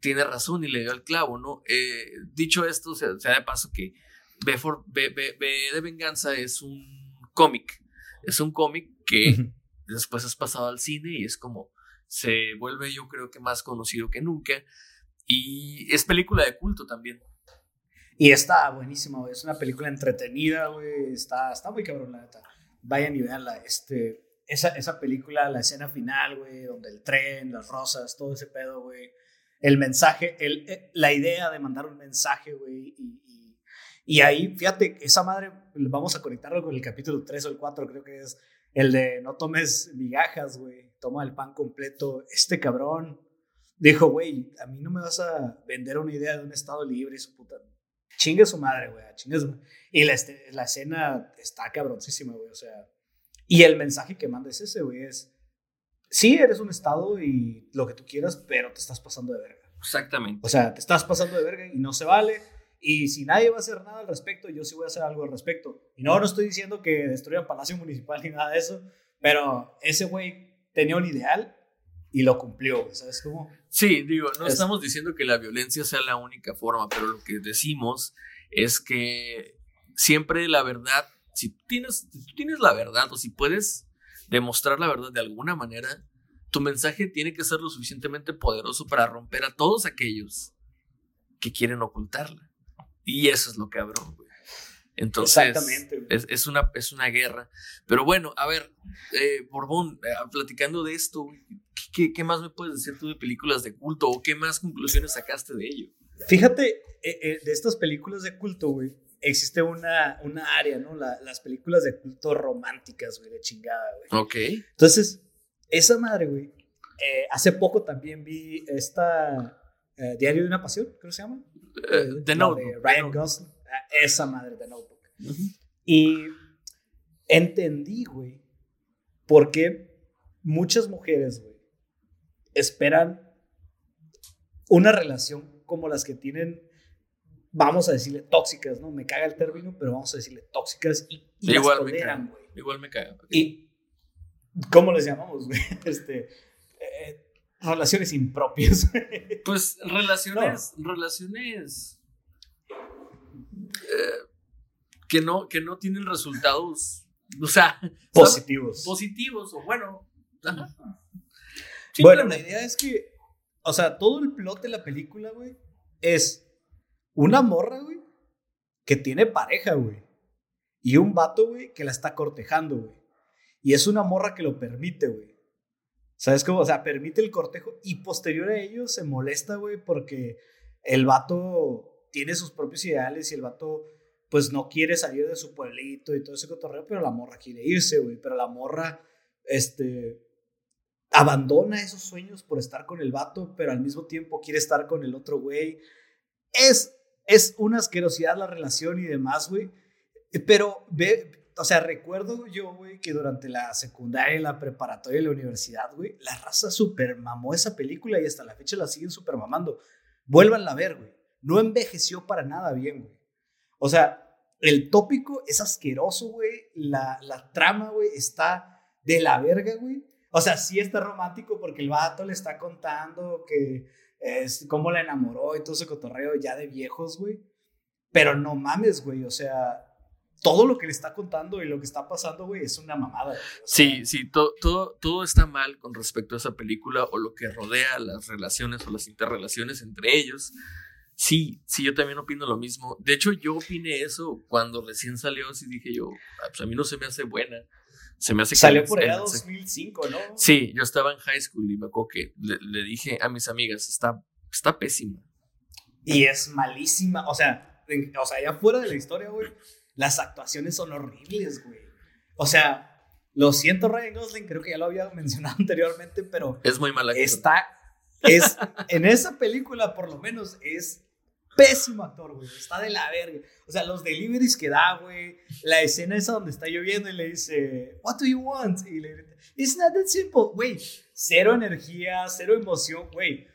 tiene razón y le dio al clavo, ¿no? Eh, dicho esto, o sea, sea, de paso que B, for, B, B, B de Venganza es un cómic, es un cómic que uh -huh. después es pasado al cine y es como, se vuelve yo creo que más conocido que nunca y es película de culto también. Y está buenísima, güey. Es una película entretenida, güey. Está, está muy cabrón, la neta. Vayan y veanla. Este, esa, esa película, la escena final, güey, donde el tren, las rosas, todo ese pedo, güey el mensaje, el, eh, la idea de mandar un mensaje, güey. Y, y, y, ahí, fíjate, esa madre, vamos a conectarlo con el capítulo 3 o el 4, creo que es el de no tomes migajas, güey, toma el pan completo. Este cabrón dijo, güey, a mí no me vas a vender una idea de un estado libre y su puta. Chingue su madre, güey, chingue su Y la, la escena está cabroncísima, güey, o sea. Y el mensaje que manda es ese, güey, es sí, eres un estado y lo que tú quieras, pero te estás pasando de verga. Exactamente. O sea, te estás pasando de verga y no se vale. Y si nadie va a hacer nada al respecto, yo sí voy a hacer algo al respecto. Y no, no estoy diciendo que destruyan Palacio Municipal ni nada de eso, pero ese güey tenía un ideal y lo cumplió, ¿sabes cómo? Sí, digo, no es... estamos diciendo que la violencia sea la única forma, pero lo que decimos es que siempre la verdad, si tienes, si tú tienes la verdad o si puedes demostrar la verdad de alguna manera, tu mensaje tiene que ser lo suficientemente poderoso para romper a todos aquellos que quieren ocultarla. Y eso es lo cabrón, güey. Entonces, es, es, una, es una guerra. Pero bueno, a ver, eh, Borbón, eh, platicando de esto, ¿qué, ¿qué, más me puedes decir tú de películas de culto o qué más conclusiones sacaste de ello? Fíjate, eh, de estas películas de culto, güey, existe una, una área, ¿no? La, las películas de culto románticas, güey, de chingada, güey. Ok. Entonces, esa madre, güey, eh, hace poco también vi esta eh, Diario de una Pasión, creo que se llama. Uh, The Notebook. De Ryan Gosling. Esa madre de Notebook. Uh -huh. Y entendí, güey, por qué muchas mujeres, güey, esperan una relación como las que tienen vamos a decirle tóxicas, ¿no? Me caga el término, pero vamos a decirle tóxicas y, y igual, las toleran, güey. Igual me caga. Y, ¿cómo les llamamos, güey? Este, eh, relaciones impropias. pues relaciones, no. relaciones eh, que, no, que no tienen resultados, o sea, positivos. Positivos, o bueno. Ajá. Bueno, la idea es que, o sea, todo el plot de la película, güey, es una morra, güey, que tiene pareja, güey. Y un vato, güey, que la está cortejando, güey. Y es una morra que lo permite, güey. ¿Sabes cómo? O sea, permite el cortejo y posterior a ello se molesta, güey, porque el vato tiene sus propios ideales y el vato, pues, no quiere salir de su pueblito y todo ese cotorreo, pero la morra quiere irse, güey. Pero la morra, este, abandona esos sueños por estar con el vato, pero al mismo tiempo quiere estar con el otro güey. Es es una asquerosidad la relación y demás, güey. Pero ve, o sea, recuerdo yo, güey, que durante la secundaria, la preparatoria y la universidad, güey, la raza super mamó esa película y hasta la fecha la siguen super mamando. Vuélvanla a ver, güey. No envejeció para nada bien, güey. O sea, el tópico es asqueroso, güey. La, la trama, güey, está de la verga, güey. O sea, sí está romántico porque el vato le está contando que es cómo la enamoró y todo ese cotorreo ya de viejos, güey. Pero no mames, güey. O sea, todo lo que le está contando y lo que está pasando, güey, es una mamada. sí, sí, todo, todo, todo está mal con respecto a esa película o lo que rodea las relaciones o las interrelaciones entre ellos. Sí, sí, yo también opino lo mismo. De hecho, yo opiné eso cuando recién salió, así dije yo, ah, pues a mí no se me hace buena. Se me hace Salió por allá 2005, ¿no? Sí, yo estaba en high school y me acuerdo que le, dije a mis amigas, está, está pésima. Y es malísima, o sea, o sea, ya fuera de la historia, güey, las actuaciones son horribles, güey. O sea, lo siento, Ryan Gosling, creo que ya lo había mencionado anteriormente, pero... Es muy mala. Está, es, en esa película por lo menos es pésimo actor, güey. Está de la verga. O sea, los deliveries que da, güey. La escena esa donde está lloviendo y le dice, What do you want? Y le grita, It's not that simple. Güey, cero energía, cero emoción, güey.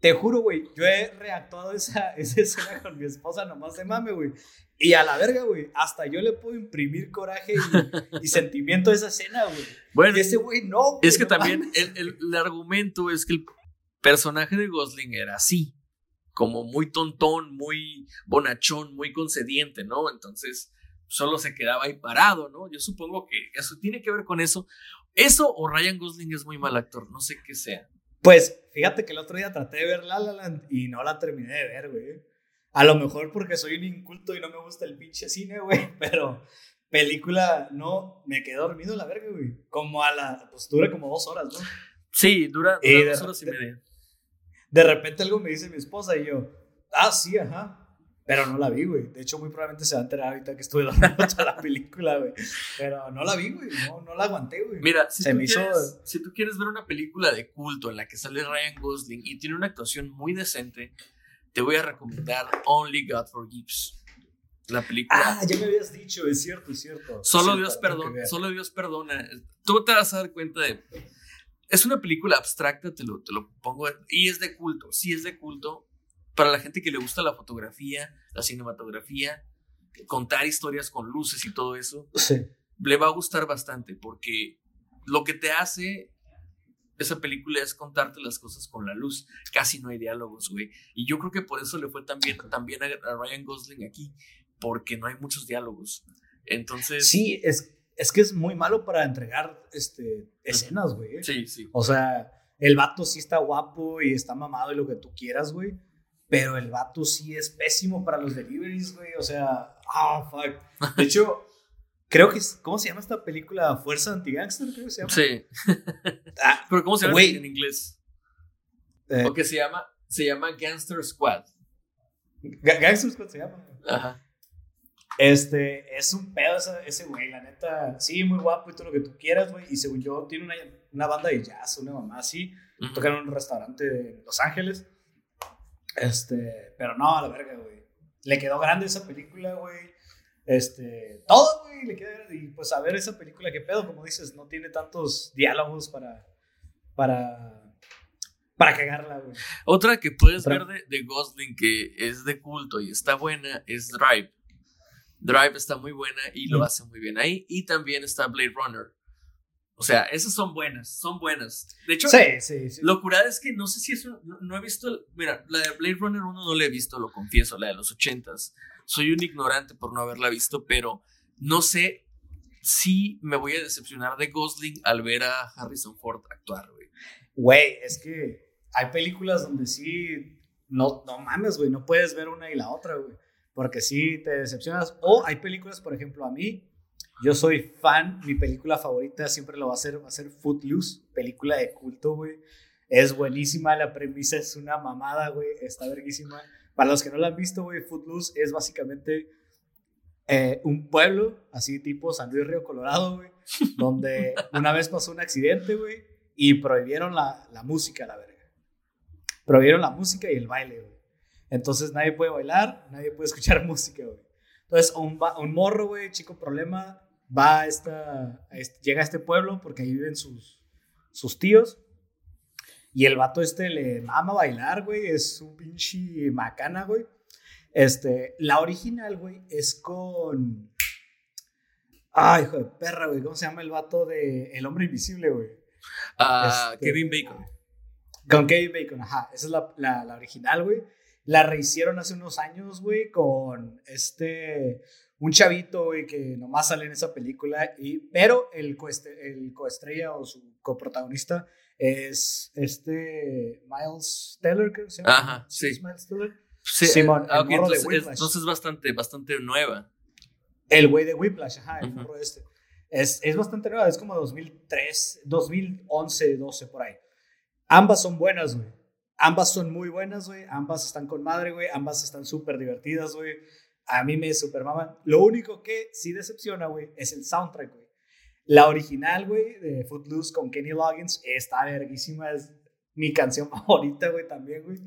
Te juro, güey, yo he reactuado esa, esa escena con mi esposa nomás de mame, güey. Y a la verga, güey, hasta yo le puedo imprimir coraje y, sentimiento a esa escena, güey. Bueno, y ese güey no. es que también el, el, el argumento es que el personaje de Gosling era así como muy tontón, muy bonachón, muy concediente, ¿no? Entonces solo se quedaba ahí parado, ¿no? Yo supongo que eso tiene que ver con eso. Eso o Ryan Gosling es muy mal actor, no sé qué sea. Pues fíjate que el otro día traté de ver La La Land y no la terminé de ver, güey. A lo mejor porque soy un inculto y no me gusta el pinche cine, güey, pero película no, me quedé dormido la verga, güey. Como a la, pues dura como dos horas, ¿no? Sí, dura, dos horas y media. De repente algo me dice mi esposa y yo, ah, sí, ajá. Pero no la vi, güey. De hecho, muy probablemente se va a enterar ahorita que estuve dormido toda la película, güey. Pero no la vi, güey. No, no la aguanté, güey. Mira, si, tú quieres, si tú quieres ver una película de culto en la que sale Ryan Gosling y tiene una actuación muy decente, te voy a recomendar Only God Forgives. La película. Ah, ya me habías dicho, es cierto, es cierto. Solo Dios perdona, solo Dios perdona. Tú te vas a dar cuenta de es una película abstracta, te lo, te lo pongo, y es de culto, sí es de culto. Para la gente que le gusta la fotografía, la cinematografía, contar historias con luces y todo eso, le va a gustar bastante porque lo que te hace esa película es contarte las cosas con la luz. Casi no hay diálogos, güey. Y yo creo que por eso le fue también, también a, Ryan Gosling aquí, porque no hay muchos diálogos. Entonces. Sí, es, es que es muy malo para entregar este, escenas, güey. Sí, sí. O sea, el vato sí está guapo y está mamado y lo que tú quieras, güey. Pero el vato sí es pésimo para los deliveries, güey. O sea, ah, fuck. De hecho, creo que es, ¿cómo se llama esta película? Fuerza Anti-Gangster, creo que se llama. Sí. Ah, Pero ¿cómo se llama en inglés? Eh, Porque se llama, se llama Gangster Squad. Gangster Squad se llama. Ajá. Este, es un pedo ese güey, la neta. Sí, muy guapo y todo lo que tú quieras, güey. Y según yo, tiene una, una banda de jazz, una mamá así. Tocan en un restaurante de Los Ángeles. Este, pero no, a la verga, güey. Le quedó grande esa película, güey. Este, todo, güey, le queda Y pues a ver esa película, qué pedo, como dices, no tiene tantos diálogos para. para. para cagarla, güey. Otra que puedes ver de, de Gosling que es de culto y está buena es Drive. Drive está muy buena y lo mm. hace muy bien ahí. Y también está Blade Runner. O sea, esas son buenas, son buenas. De hecho, sí, sí, sí. lo curada es que no sé si eso, no, he visto, mira, la de Blade Runner 1 no la he visto, lo confieso, la de los 80s. Soy un ignorante por no haberla visto, pero no sé si me voy a decepcionar de Gosling al ver a Harrison Ford actuar, güey. Güey, es que hay películas donde sí, no, no mames, güey, no puedes ver una y la otra, güey porque sí te decepcionas. O hay películas, por ejemplo, a mí, yo soy fan, mi película favorita siempre lo va a ser, va a ser Footloose, película de culto, güey. Es buenísima, la premisa es una mamada, güey, está verguísima. Para los que no la han visto, güey, Footloose es básicamente eh, un pueblo, así tipo San Luis Río Colorado, güey, donde una vez pasó un accidente, güey, y prohibieron la, la música, la verga. Prohibieron la música y el baile, güey. Entonces nadie puede bailar, nadie puede escuchar música, güey. Entonces un, un morro, güey, chico problema, va a esta, llega a este pueblo porque ahí viven sus, sus tíos. Y el vato este le mama bailar, güey, es un pinche macana, güey. Este, la original, güey, es con... Ay, hijo de perra, güey, ¿cómo se llama el vato de El Hombre Invisible, güey? Ah, este, Kevin Bacon. Con Kevin Bacon, ajá. Esa es la, la, la original, güey. La rehicieron hace unos años, güey, con este. Un chavito, güey, que nomás sale en esa película. Y, pero el, el coestrella o su coprotagonista es este Miles Teller, creo que se llama. Ajá, sí. ¿Es Miles Teller? Sí, Simón, ah, entonces, es, entonces, es bastante, bastante nueva. El güey de Whiplash, ajá, el morro este. Es, es bastante nueva, es como 2003, 2011, 12, por ahí. Ambas son buenas, güey. Ambas son muy buenas, güey. Ambas están con madre, güey. Ambas están súper divertidas, güey. A mí me super maman. Lo único que sí decepciona, güey, es el soundtrack, güey. La original, güey, de Footloose con Kenny Loggins está verguísima. Es mi canción favorita, güey, también, güey.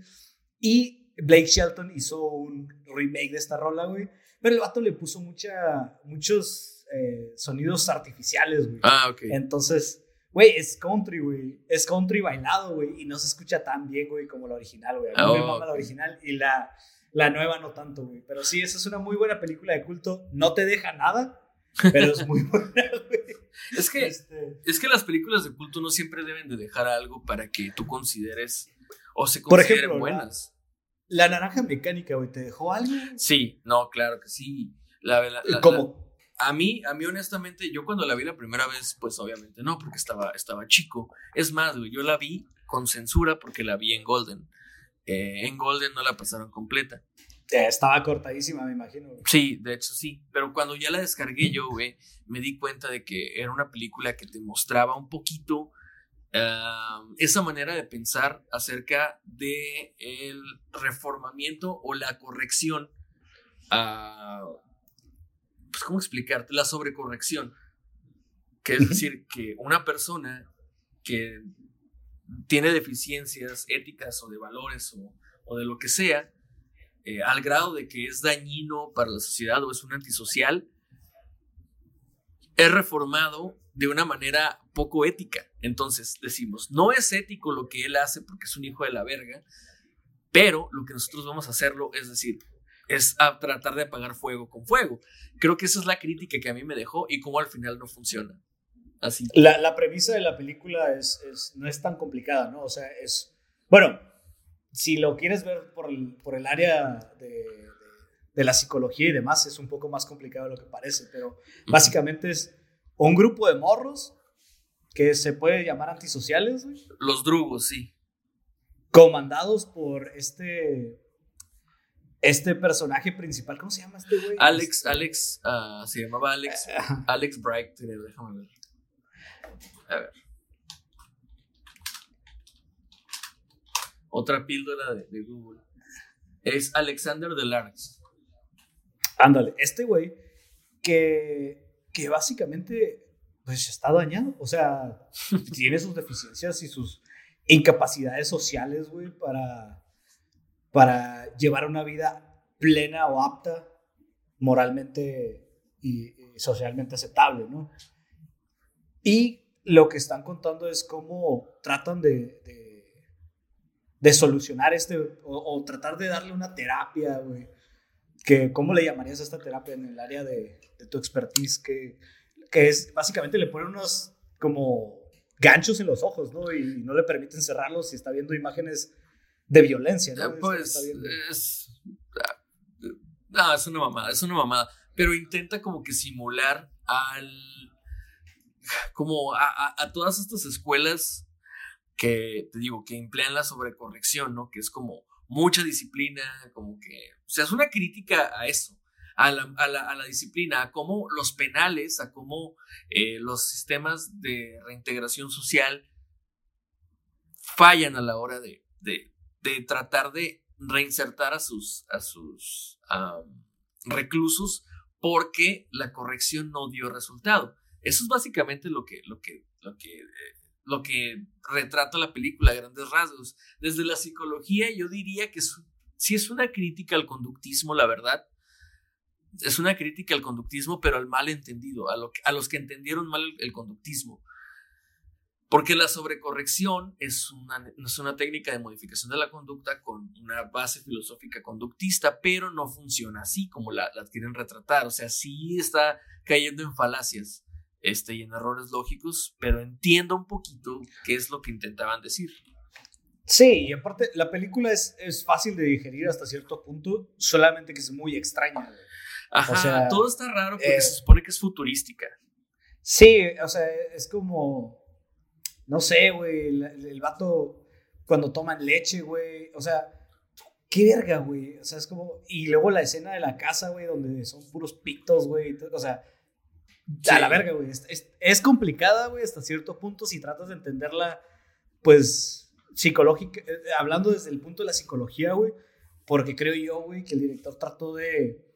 Y Blake Shelton hizo un remake de esta rola, güey. Pero el vato le puso mucha, muchos eh, sonidos artificiales, güey. Ah, ok. Entonces, Güey, es country, güey. Es country bailado, güey. Y no se escucha tan bien, güey, como la original, güey. A mí me oh, mama la original y la, la nueva no tanto, güey. Pero sí, esa es una muy buena película de culto. No te deja nada, pero es muy buena, güey. Es que, este es que las películas de culto no siempre deben de dejar algo para que tú consideres o se consideren buenas. La, naranja mecánica, güey, ¿te dejó algo? Sí, no, claro que sí. La, la, ¿Cómo? A mí, a mí honestamente, yo cuando la vi la primera vez, pues obviamente no, porque estaba, estaba chico. Es más, yo la vi con censura porque la vi en Golden. Eh, en Golden no la pasaron completa. Estaba cortadísima, me imagino. Sí, de hecho sí. Pero cuando ya la descargué yo, güey, me di cuenta de que era una película que te mostraba un poquito esa manera de pensar acerca de el reformamiento o la corrección a pues, ¿cómo explicarte? La sobrecorrección. Que es decir, que una persona que tiene deficiencias éticas o de valores o, de lo que sea, eh, al grado de que es dañino para la sociedad o es un antisocial, es reformado de una manera poco ética. Entonces decimos, no es ético lo que él hace porque es un hijo de la verga, pero lo que nosotros vamos a hacerlo es decir, es a tratar de apagar fuego con fuego. Creo que esa es la crítica que a mí me dejó y cómo al final no funciona. Así. La, la premisa de la película es, es, no es tan complicada, ¿no? O sea, es... Bueno, si lo quieres ver por el, por el área de, de, la psicología y demás, es un poco más complicado de lo que parece, pero básicamente es un grupo de morros que se puede llamar antisociales, Los drugos, sí. Comandados por este este personaje principal, ¿cómo se llama este güey? Alex, Alex, uh, se llamaba Alex, Alex Bright, déjame ver. A ver. Otra píldora de, Google. Es Alexander Delarx. Ándale, este güey que, que básicamente pues está dañado, o sea, tiene sus deficiencias y sus incapacidades sociales, güey, para para llevar una vida plena o apta, moralmente y, socialmente aceptable, ¿no? Y lo que están contando es cómo tratan de, de, solucionar este, o, tratar de darle una terapia, güey. Que, ¿Cómo le llamarías a esta terapia en el área de, tu expertise? Que, que es, básicamente le ponen unos como ganchos en los ojos, ¿no? Y no le permiten cerrarlos si está viendo imágenes de violencia, ¿no? Pues es, no, es una mamada, es una mamada, pero intenta como que simular al, como a, a, todas estas escuelas que, te digo, que emplean la sobrecorrección, ¿no? Que es como mucha disciplina, como que, o sea, es una crítica a eso. A la, a, la, a la, disciplina, a cómo los penales, a cómo eh, los sistemas de reintegración social fallan a la hora de, de tratar de reinsertar a sus, a sus reclusos porque la corrección no dio resultado. Eso es básicamente lo que, lo que, lo que, eh, lo que retrata la película a grandes rasgos. Desde la psicología yo diría que sí es una crítica al conductismo, la verdad. Es una crítica al conductismo, pero al mal entendido, a, lo, a los que entendieron mal el, conductismo. Porque la sobrecorrección es una, es una técnica de modificación de la conducta con una base filosófica conductista, pero no funciona así como la, la quieren retratar. O sea, sí está cayendo en falacias este, y en errores lógicos, pero entiendo un poquito qué es lo que intentaban decir. Sí, y aparte, la película es, es fácil de digerir hasta cierto punto, solamente que es muy extraña. Ajá, o sea, todo está raro porque eh, se supone que es futurística. Sí, o sea, es como, no sé, güey, el, el, vato cuando toman leche, güey, o sea, qué verga, güey, o sea, es como, y luego la escena de la casa, güey, donde son puros pictos, güey, o sea, a la verga, güey, es, es, es complicada, güey, hasta cierto punto si tratas de entenderla, pues psicológica, eh, hablando desde el punto de la psicología, güey, porque creo yo, güey, que el director trató de,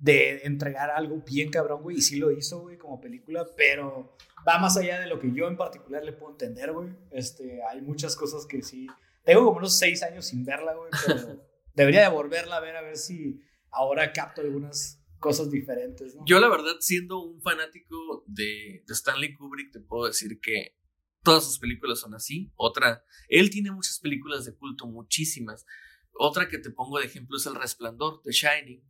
de entregar algo bien cabrón, güey, y sí lo hizo, güey, como película, pero va más allá de lo que yo en particular le puedo entender, güey. Este, hay muchas cosas que sí. Tengo como unos seis años sin verla, güey, pero debería de volverla a ver a ver si ahora capto algunas cosas diferentes, ¿no? Yo, la verdad, siendo un fanático de, de Stanley Kubrick, te puedo decir que Todas sus películas son así. Otra, él tiene muchas películas de culto, muchísimas. Otra que te pongo de ejemplo es El Resplandor, The Shining,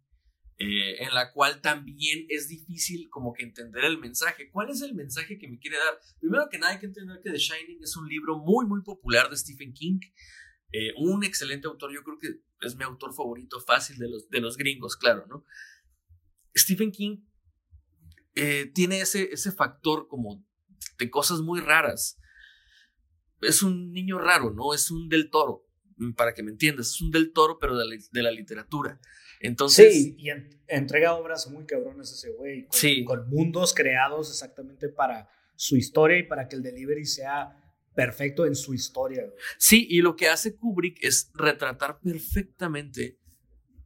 eh, en la cual también es difícil como que entender el mensaje. ¿Cuál es el mensaje que me quiere dar? Primero que nada hay que entender que The Shining es un libro muy, muy popular de Stephen King. Eh, un excelente autor, yo creo que es mi autor favorito fácil de los, de los gringos, claro, ¿no? Stephen King eh, tiene ese, ese factor como de cosas muy raras es un niño raro, ¿no? Es un del toro, para que me entiendas, es un del toro, pero de la, literatura. Entonces, sí, y entrega obras muy cabronas ese güey, con, sí. con mundos creados exactamente para su historia y para que el delivery sea perfecto en su historia. Sí, y lo que hace Kubrick es retratar perfectamente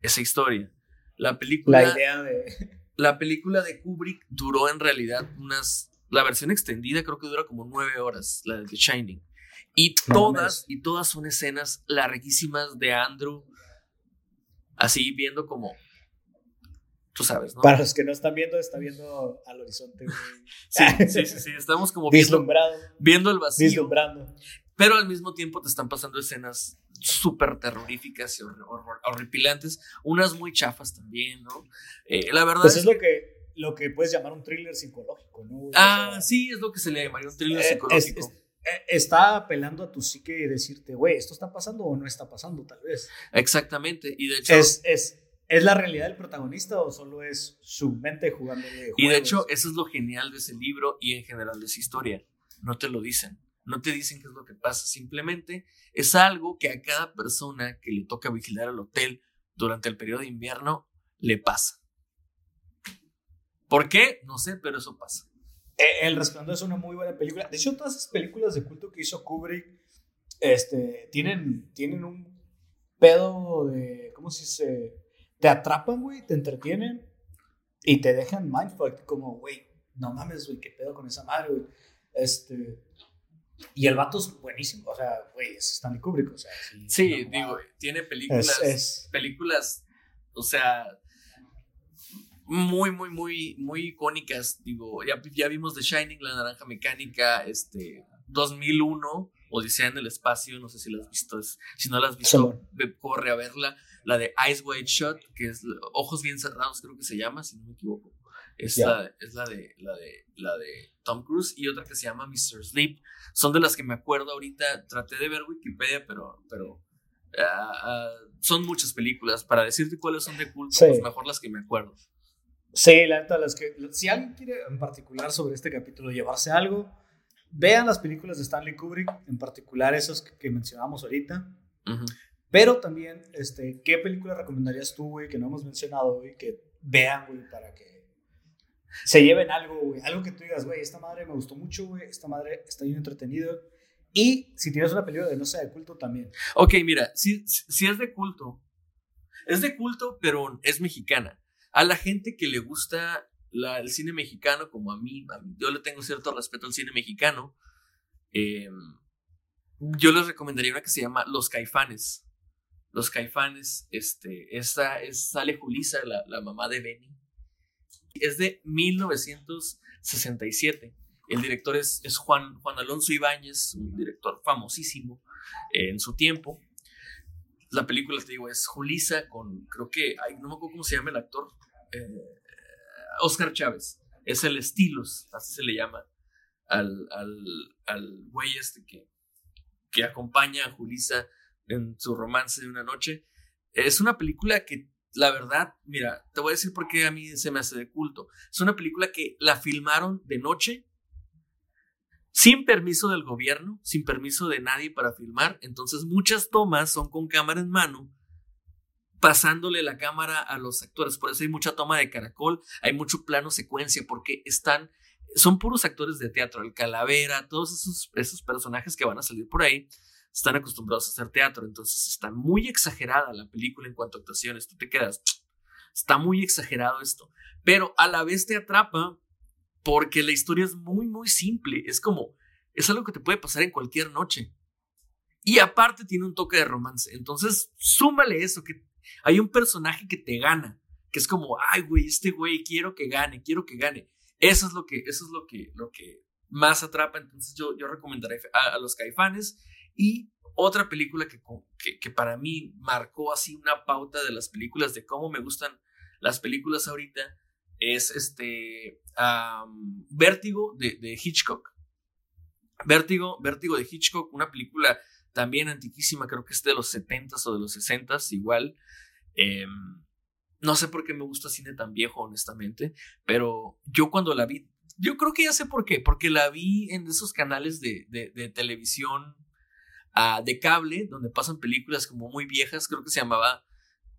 esa historia. La película. La idea de. La película de Kubrick duró en realidad unas. La versión extendida creo que dura como nueve horas, la de The Shining. Y todas, y todas son escenas larguísimas de Andrew, así viendo como, tú sabes, ¿no? Para los que no están viendo, está viendo al horizonte. sí, sí, sí, sí, estamos como viendo, viendo el vacío. Vislumbrando. Pero al mismo tiempo te están pasando escenas súper terroríficas y horripilantes, unas muy chafas también, ¿no? Eh, la verdad pues es, lo que lo que puedes llamar un thriller psicológico, ¿no? Ah, sí, es lo que se le llamaría un thriller eh, psicológico. Eh, está apelando a tu psique y decirte, güey, ¿esto está pasando o no está pasando, tal vez? Exactamente. Y de hecho. ¿Es, es, ¿Es la realidad del protagonista o solo es su mente jugando de Y de hecho, eso es lo genial de ese libro y en general de esa historia. No te lo dicen. No te dicen qué es lo que pasa. Simplemente es algo que a cada persona que le toca vigilar el hotel durante el periodo de invierno le pasa. ¿Por qué? No sé, pero eso pasa. Eh, el Resplandor es una muy buena película. De hecho, todas esas películas de culto que hizo Kubrick este, tienen, tienen un pedo de. ¿Cómo se dice? Te atrapan, güey, te entretienen y te dejan mindfuck. Como, güey, no mames, güey, qué pedo con esa madre, güey. Este. Y el vato es buenísimo. O sea, güey, es Stanley Kubrick. O sea, sí, digo, tiene películas. Películas, o sea, muy, muy, muy, muy icónicas. Digo, ya, ya vimos The Shining, La Naranja Mecánica, este, 2001, Odisea en el Espacio, no sé si la has visto. si no la has visto, corre a verla. La de Eyes Wide Shut, que es Ojos Bien Cerrados, creo que se llama, si no me equivoco. Es, la, es la, de, la, de, la de Tom Cruise y otra que se llama Mr. Sleep. Son de las que me acuerdo ahorita. Traté de ver Wikipedia, pero, pero ah, ah, son muchas películas. Para decirte cuáles son de culto, pues mejor las que me acuerdo. Sí, la neta, las que. Si alguien quiere en particular sobre este capítulo llevarse algo, vean las películas de Stanley Kubrick, en particular esas que, mencionamos ahorita. Pero también, este, ¿qué película recomendarías tú, güey, que no hemos mencionado, güey, que vean, güey, para que se lleven algo, güey? Algo que tú digas, güey, esta madre me gustó mucho, güey, esta madre está bien entretenida. Y si tienes una película de no sea de culto, también. Ok, mira, si, si es de culto, es de culto, pero es mexicana. A la gente que le gusta el cine mexicano, como a mí, yo le tengo cierto respeto al cine mexicano, em, yo les recomendaría una que se llama Los Caifanes. Los Caifanes, este, esta es, sale Julisa, la, la mamá de Benny. Es de 1967. El director es, es Juan, Juan Alonso Ibáñez, un director famosísimo eh, en su tiempo. La película, te digo, es Julisa con, creo que, ay, no me acuerdo cómo se llama el actor, eh, Oscar Chávez. Es el Estilos, así se le llama al, al, al güey este que, que acompaña a Julisa en su romance de una noche. Es una película que, la verdad, mira, te voy a decir por qué a mí se me hace de culto. Es una película que la filmaron de noche, sin permiso del gobierno, sin permiso de nadie para filmar. Entonces muchas tomas son con cámara en mano, pasándole la cámara a los actores. Por eso hay mucha toma de caracol, hay mucho plano secuencia, porque están, son puros actores de teatro, el calavera, todos esos, esos personajes que van a salir por ahí están acostumbrados a hacer teatro, entonces está muy exagerada la película en cuanto a actuaciones, tú te quedas, está muy exagerado esto, pero a la vez te atrapa porque la historia es muy, muy simple, es como, es algo que te puede pasar en cualquier noche. Y aparte tiene un toque de romance, entonces súmale eso, que hay un personaje que te gana, que es como, ay, güey, este güey, quiero que gane, quiero que gane. Eso es lo que, eso es lo que, lo que más atrapa, entonces yo, yo recomendaré a los caifanes y otra película que, que, para mí marcó así una pauta de las películas, de cómo me gustan las películas ahorita, es este Vértigo de, de, Hitchcock. Vértigo, Vértigo de Hitchcock, una película también antiquísima, creo que es de los 70s o de los 60s, igual. Em, no sé por qué me gusta cine tan viejo, honestamente, pero yo cuando la vi, yo creo que ya sé por qué, porque la vi en esos canales de, de, de televisión de cable, donde pasan películas como muy viejas, creo que se llamaba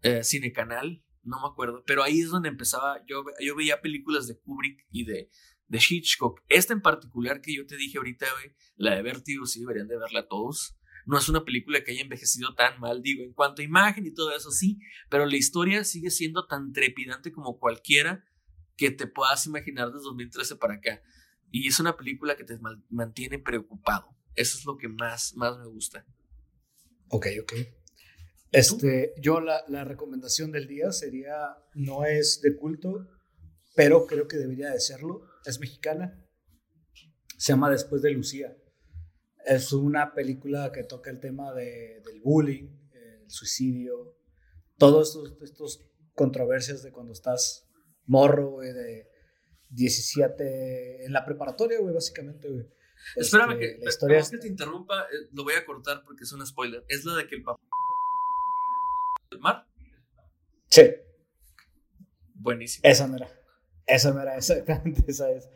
eh, Cine Canal, no me acuerdo, pero ahí es donde empezaba, yo, yo veía películas de Kubrick y de, de Hitchcock. Esta en particular que yo te dije ahorita, la de Vertigo, sí deberían de verla todos. No es una película que haya envejecido tan mal, digo, en cuanto a imagen y todo eso, sí, pero la historia sigue siendo tan trepidante como cualquiera que te puedas imaginar desde 2013 para acá. Y es una película que te mantiene preocupado. Eso es lo que más, más me gusta. Ok, ok. Este, yo la, la, recomendación del día sería, no es de culto, pero creo que debería de serlo. Es mexicana. Se llama Después de Lucía. Es una película que toca el tema de, del bullying, el suicidio, todos estos, estos controversias de cuando estás morro, güey, de 17, en la preparatoria, güey, básicamente, güey. Espérame este, que, la historia es... que te interrumpa, eh, lo voy a cortar porque es un spoiler. ¿Es la de que el papá... ¿El mar? Sí. Buenísimo. Esa no era. Esa no era, exactamente esa es.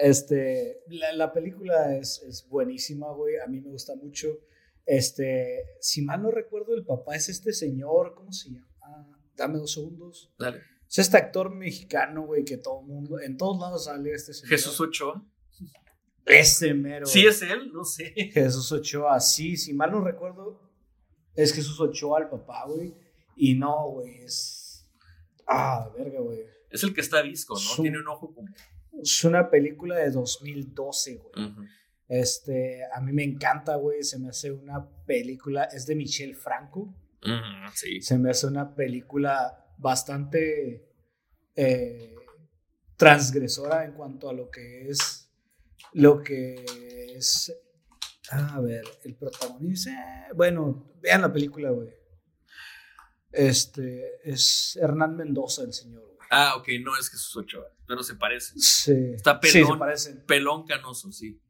Este, la, la película es, es, buenísima, güey. A mí me gusta mucho. Este, si mal no recuerdo, el papá es este señor, ¿cómo se llama? dame dos segundos. Dale. Es este actor mexicano, güey, que todo mundo, en todos lados sale este señor. Jesús Ochoa. Ese mero. ¿Sí es él? No sé. Jesús Ochoa, sí, si mal no recuerdo, es Jesús Ochoa el papá, güey. Y no, güey, es. Ah, verga, güey. Es el que está disco, ¿no? Tiene un ojo como. Es una película de 2012, güey. Este, a mí me encanta, güey. Se me hace una película. Es de Michel Franco. sí. Se me hace una película bastante eh, transgresora en cuanto a lo que es lo que es. A ver, el protagonista. Bueno, vean la película, güey. Este es Hernán Mendoza, el señor, güey. Ah, ok, no es Jesús Ochoa, pero se parece. Sí. Está pelón, sí, pelón canoso, sí.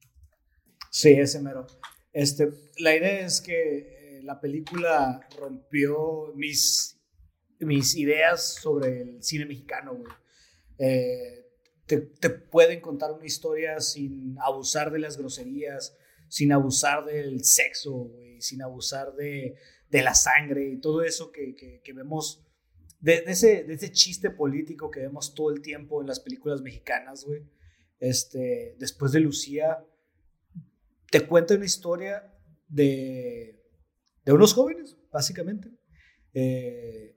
Sí, ese mero. Este, la idea es que eh, la película rompió mis, mis ideas sobre el cine mexicano, güey. Eh, te, pueden contar una historia sin abusar de las groserías, sin abusar del sexo, sin abusar de, la sangre y todo eso que, vemos, de, ese, de ese chiste político que vemos todo el tiempo en las películas mexicanas, güey. Este, después de Lucía, te cuenta una historia de, de unos jóvenes, básicamente, eh,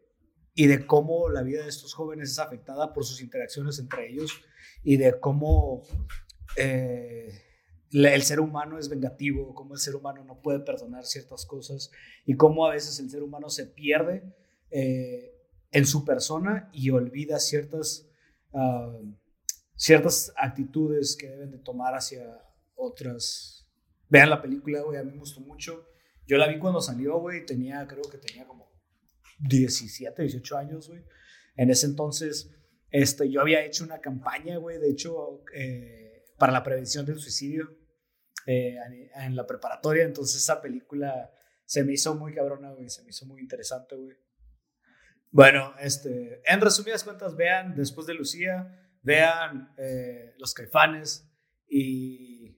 y de cómo la vida de estos jóvenes es afectada por sus interacciones entre ellos y de cómo eh, el ser humano es vengativo, cómo el ser humano no puede perdonar ciertas cosas y cómo a veces el ser humano se pierde eh, en su persona y olvida ciertas, ah, ciertas actitudes que deben de tomar hacia otras. Vean la película, güey, a mí me gustó mucho. Yo la vi cuando salió, güey, tenía, creo que tenía como 17, 18 años, güey. En ese entonces, este, yo había hecho una campaña, güey, de hecho, eh, para la prevención del suicidio eh, en la preparatoria. Entonces esa película se me hizo muy cabrona, güey. Se me hizo muy interesante, güey. Bueno, este, en resumidas cuentas, vean después de Lucía, vean eh, Los Caifanes y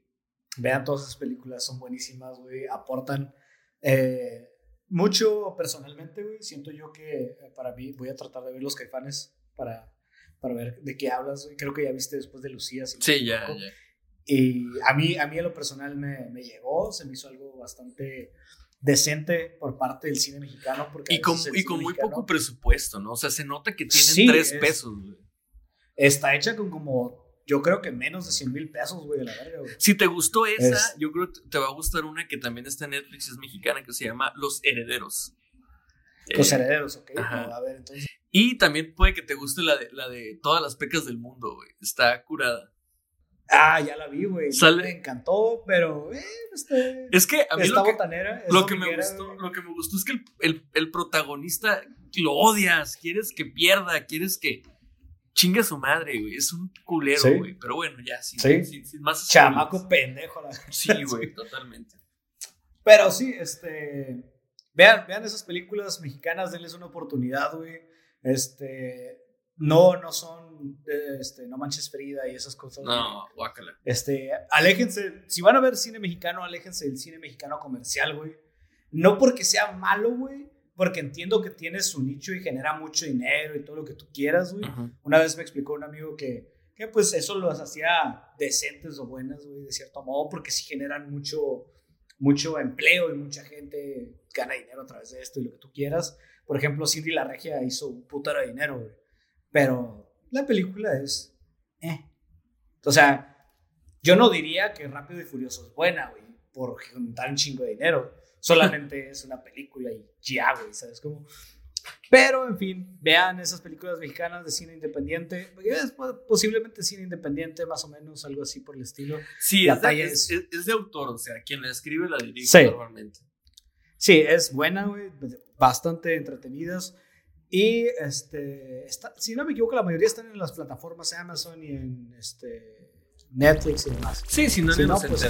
vean todas esas películas. Son buenísimas, güey. Aportan eh, mucho personalmente, güey. Siento yo que para mí voy a tratar de ver Los Caifanes para, para ver de qué hablas, güey. Creo que ya viste después de Lucía. sí, ya, ya. Y a mí, a mí en lo personal me, me llegó, se me hizo algo bastante decente por parte del cine mexicano. Porque y con, y con muy poco presupuesto, ¿no? O sea, se nota que tienen tres pesos, güey. Está hecha con como, yo creo que menos de 100 mil pesos, güey, de la verga, güey. Si te gustó esa, yo creo que te va a gustar una que también está en Netflix, es mexicana, que se llama Los Herederos. Los eh, Herederos, ok. A ver, entonces. Y también puede que te guste la de, la de Todas las pecas del mundo, güey. Está curada. Ah, ya la vi, güey. Me encantó, pero eh, este, es que a mí lo que, botanera, lo, que me gustó, lo que me gustó es que el, el, protagonista lo odias, quieres que pierda, quieres que chingue a su madre, güey. Es un culero, güey. Pero bueno, ya, sin, sin, más. Chamaco pendejo, la Sí, güey, totalmente. Pero sí, este. Vean, vean esas películas mexicanas, denles una oportunidad, güey. Este no, no son, este, no manches Frida y esas cosas. No, guácala. Este, aléjense, si van a ver cine mexicano, aléjense del cine mexicano comercial, güey. No porque sea malo, güey, porque entiendo que tiene su nicho y genera mucho dinero y todo lo que tú quieras, güey. Una vez me explicó un amigo que, que pues eso los hacía decentes o buenas, güey, de cierto modo, porque sí generan mucho, mucho empleo y mucha gente gana dinero a través de esto y lo que tú quieras. Por ejemplo, Cindy La Regia hizo un putero de dinero, güey. Pero la película es. Eh. O sea, yo no diría que Rápido y Furioso es buena, güey, por juntar un chingo de dinero. Solamente es una película y ya, güey, ¿sabes cómo? Pero, en fin, vean esas películas mexicanas de cine independiente. Es posiblemente cine independiente, más o menos, algo así por el estilo. Sí, es de, es, de, autor, o sea, quien la escribe la dirige normalmente. Sí, es buena, güey, bastante entretenidas. Y este, si no me equivoco, la mayoría están en las plataformas Amazon y en este, Netflix y demás. Sí, si no, si no pues,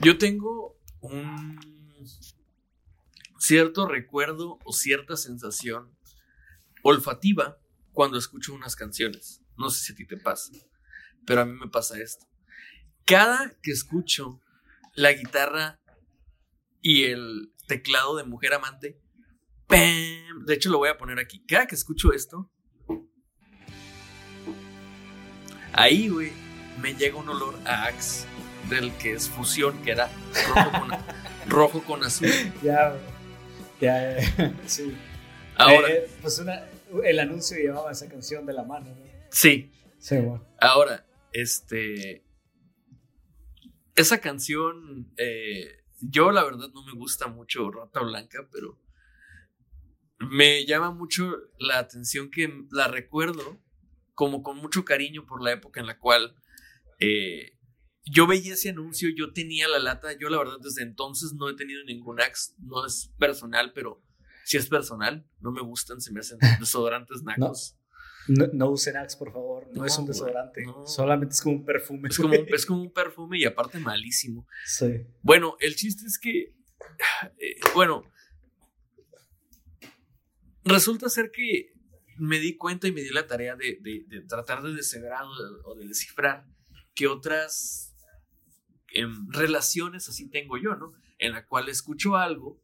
Yo tengo un cierto recuerdo o cierta sensación olfativa cuando escucho unas canciones. No sé si a ti te pasa, pero a mí me pasa esto cada que escucho la guitarra y el teclado de Mujer Amante, de hecho lo voy a poner aquí, cada que escucho esto, ahí, güey, me llega un olor a Axe del que es fusión, que era rojo con, azul. Ya, ya, sí. Ahora, eh, pues el anuncio llevaba esa canción de la mano, ¿no? Sí. Sí, bueno. Ahora, este, esa canción, eh, yo la verdad no me gusta mucho Rata Blanca, pero me llama mucho la atención que la recuerdo como con mucho cariño por la época en la cual eh, yo veía ese anuncio, yo tenía la lata, yo la verdad desde entonces no he tenido ningún axe, no es personal, pero si es personal, no me gustan, se me hacen desodorantes nacos. No, usen Axe, por favor. No, es un desodorante. Solamente es como un perfume. Es como, es como, un perfume y aparte malísimo. Sí. Bueno, el chiste es que. Eh, bueno. Resulta ser que me di cuenta y me di la tarea de, tratar de descifrar o de descifrar qué otras em, relaciones así tengo yo, ¿no? En la cual escucho algo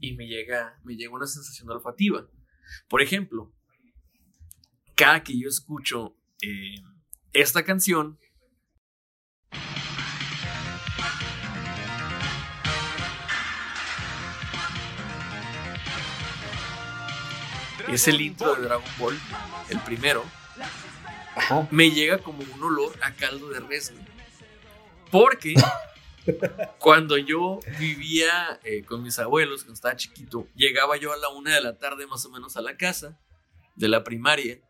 y me llega, me llega una sensación olfativa. Por ejemplo, cada que yo escucho eh, esta canción, es el intro de Dragon Ball, el primero, Ajá. me llega como un olor a caldo de res. Porque cuando yo vivía eh, con mis abuelos, cuando estaba chiquito, llegaba yo a la una de la tarde más o menos a la casa de la primaria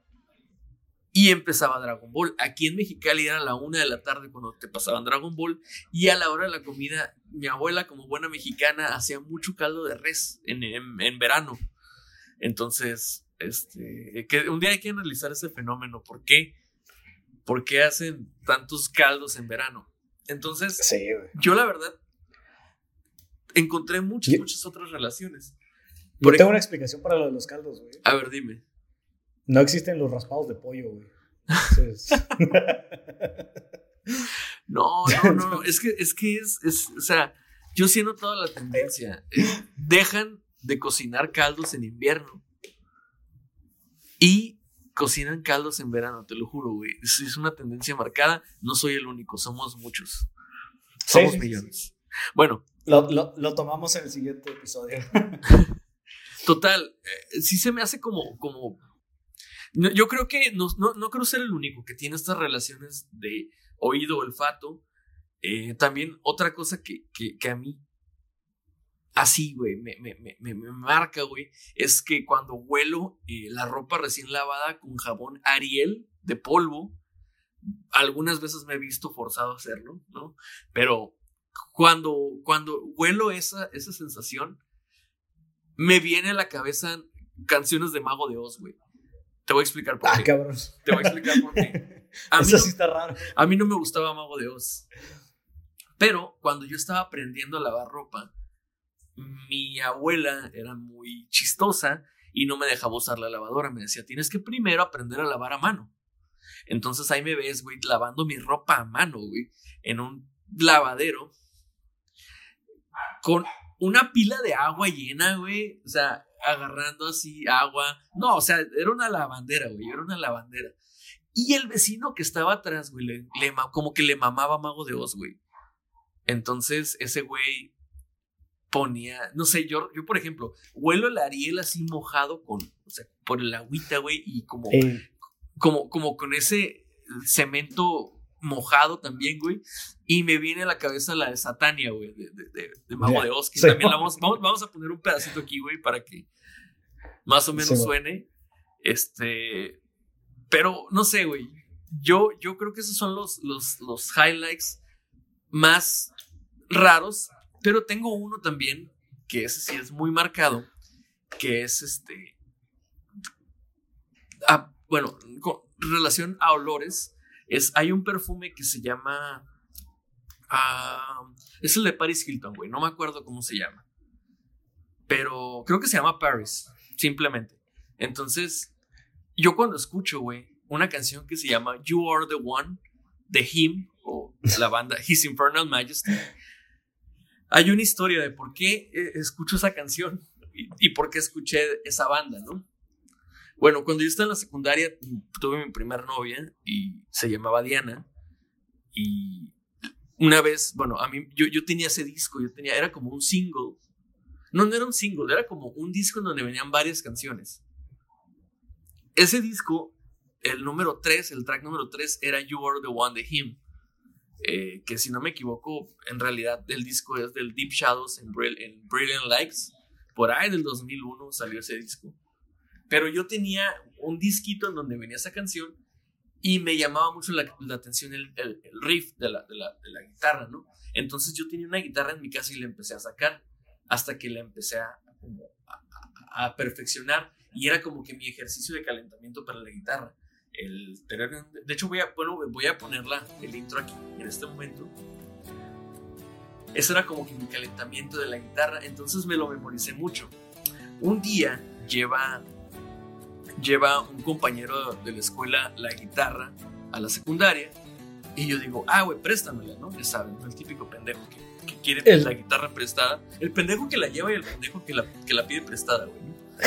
y empezaba Dragon Ball. Aquí en Mexicali era la una de la tarde cuando te pasaban Dragon Ball y a la hora de la comida, mi abuela como buena mexicana hacía mucho caldo de res en, en- en verano. Entonces, este, que un día hay que analizar ese fenómeno. ¿Por qué? ¿Por qué hacen tantos caldos en verano? Entonces, Sí, yo la verdad encontré muchas, Yo- muchas otras relaciones. Yo tengo una explicación para lo de los caldos, güey. A ver, dime. No existen los raspados de pollo, güey. Entonces, No, no, no, es que es, que es, es- o sea, yo sí he notado la tendencia. Eh, Dejan de cocinar caldos en invierno y cocinan caldos en verano, te lo juro, güey. Es, es una tendencia marcada. No soy el único, somos muchos. Sí, Somos sí, sí, millones. Bueno, lo, lo- lo tomamos en el siguiente episodio. Total, eh, sí se me hace como, como, no, yo creo que no, no, no creo ser el único que tiene estas relaciones de oído, olfato. Eh, también otra cosa que, que, que a mí, así, güey, me, me, me, me- marca, güey, es que cuando huelo eh, la ropa recién lavada con jabón Ariel de polvo, algunas veces me he visto forzado a hacerlo, ¿no? Pero cuando, cuando huelo esa, esa sensación, me viene a la cabeza canciones de Mago de Oz, güey. Te voy a explicar por Ah, qué. cabrón. Te voy a explicar por qué. A Eso no, sí está raro. a mí no me gustaba Mago de Oz. Pero cuando yo estaba aprendiendo a lavar ropa, mi abuela era muy chistosa y no me dejaba usar la lavadora. Me decía, tienes que primero aprender a lavar a mano. Entonces ahí me ves, güey, lavando mi ropa a mano, güey, en un lavadero con una pila de agua llena, güey. O sea, agarrando así agua. No, o sea, era una lavandera, güey, era una lavandera. Y el vecino que estaba atrás, güey, le, como que le mamaba Mago de Oz, güey. Entonces, ese güey ponía, no sé, yo, yo por ejemplo, huelo el Ariel así mojado con, o sea, por el agüita, güey, y como, Eh, como, como con ese cemento mojado también, güey. Y me viene a la cabeza la de Satania, güey, de, de, de- de Mago de Oz, que Sí. también la vamos, vamos, vamos a poner un pedacito aquí, güey, para que más o menos Sí, suene. Este, pero no sé, güey. Yo, yo creo que esos son los, los, los highlights más raros, pero tengo uno también, que ese sí es muy marcado, que es este... ah, bueno, con relación a olores, es, hay un perfume que se llama... ah, es el de Paris Hilton, güey, no me acuerdo cómo se llama. Pero creo que se llama Paris, simplemente. Entonces, yo cuando escucho, güey, una canción que se llama You Are the One de Him o la banda His Infernal Majesty, hay una historia de por qué eh, escucho esa canción y, y por qué escuché esa banda, ¿no? Bueno, cuando yo estaba en la secundaria tuve mi primer novia y se llamaba Diana y una vez, bueno, a mí yo, yo tenía ese disco, yo tenía, era como un single. No, no era un single, era como un disco en donde venían varias canciones. Ese disco, el número 3, el track número 3 era You Are the One de Him. Eh, que si no me equivoco, en realidad el disco es del Deep Shadows en, en Brilliant Lights. Por ahí del 2001 salió ese disco. Pero yo tenía un disquito en donde venía esa canción y me llamaba mucho la, la atención el, el- el riff de la, de, la, de la guitarra, ¿no? Entonces yo tenía una guitarra en mi casa y la empecé a sacar hasta que la empecé a, a- a- perfeccionar y era como que mi ejercicio de calentamiento para la guitarra. El, de hecho voy a, bueno, voy a ponerla, el intro aquí en este momento. Eso era como que mi calentamiento de la guitarra, entonces me lo memoricé mucho. Un día lleva, lleva un compañero de la escuela la guitarra a la secundaria y yo digo, ah, güey, préstamela, ¿no? Ya saben, el típico pendejo que, que quiere El- la guitarra prestada. El pendejo que la lleva y el pendejo que la, que la pide prestada, güey.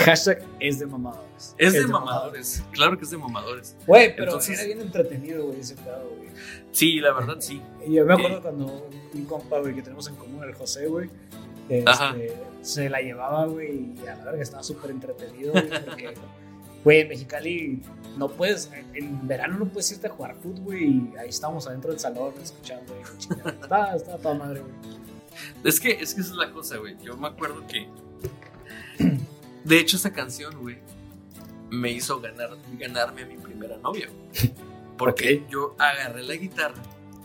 hashtag es de mamadores. Es, de mamadores, claro que es de mamadores. Güey, pero Entonces- era bien entretenido, güey, ese pedo, güey. Sí, la verdad sí. Y yo me acuerdo cuando un compa, güey, que tenemos en común, el José, güey, Este, se la llevaba, güey, y a la verga estaba súper entretenido, güey, porque, güey, en Mexicali no puedes, en, verano no puedes irte a jugar fútbol, güey, y ahí estamos adentro del salón escuchando, güey, está, está toda madre, güey. Es que, es que esa es la cosa, güey. Yo me acuerdo que, de hecho, esa canción, güey, me hizo ganar, ganarme a mi primera novia, güey. Porque yo agarré la guitarra,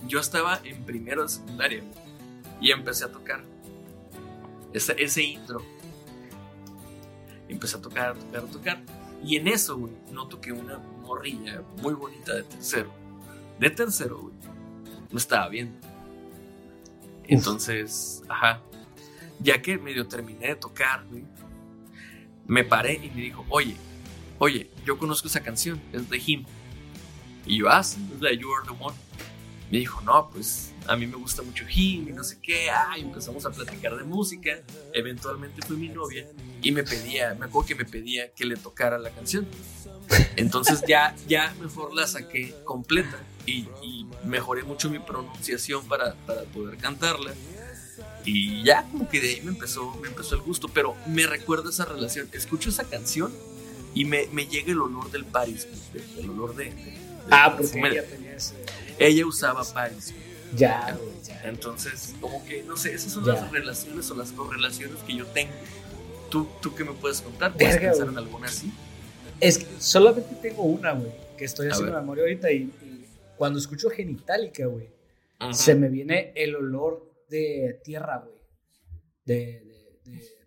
yo estaba en primero de secundaria, y empecé a tocar ese, ese intro. Empecé a tocar, a tocar, a tocar. Y en eso, güey, noto que una morrilla muy bonita de tercero, de tercero, güey, me estaba viendo. Entonces, ajá, ya que medio terminé de tocar, güey, me paré y me dijo, oye, oye, yo conozco esa canción, es de Him. Y yo, ah, es la You Are the One. Me dijo, no, pues a mí me gusta mucho Him y no sé qué. Ay, empezamos a platicar de música. Eventualmente fue mi novia y me pedía, me acuerdo que me pedía que le tocara la canción. Entonces ya, ya mejor la saqué completa y, mejoré mucho mi pronunciación para, para, poder cantarla. Y ya como que de ahí me empezó, me empezó el gusto, pero me recuerda esa relación. Escucho esa canción y me, me llega el olor del Paris, el olor de... ah, porque ella usaba Paris. Ya, Entonces, como que, no sé, esas son las relaciones o las correlaciones que yo tengo. ¿Tú, tú qué me puedes contar? ¿Puedes pensar en alguna así? Es que solamente tengo una, güey, que estoy haciendo memoria ahorita y, cuando escucho genitálica, güey, se me viene el olor de tierra, güey. De, de,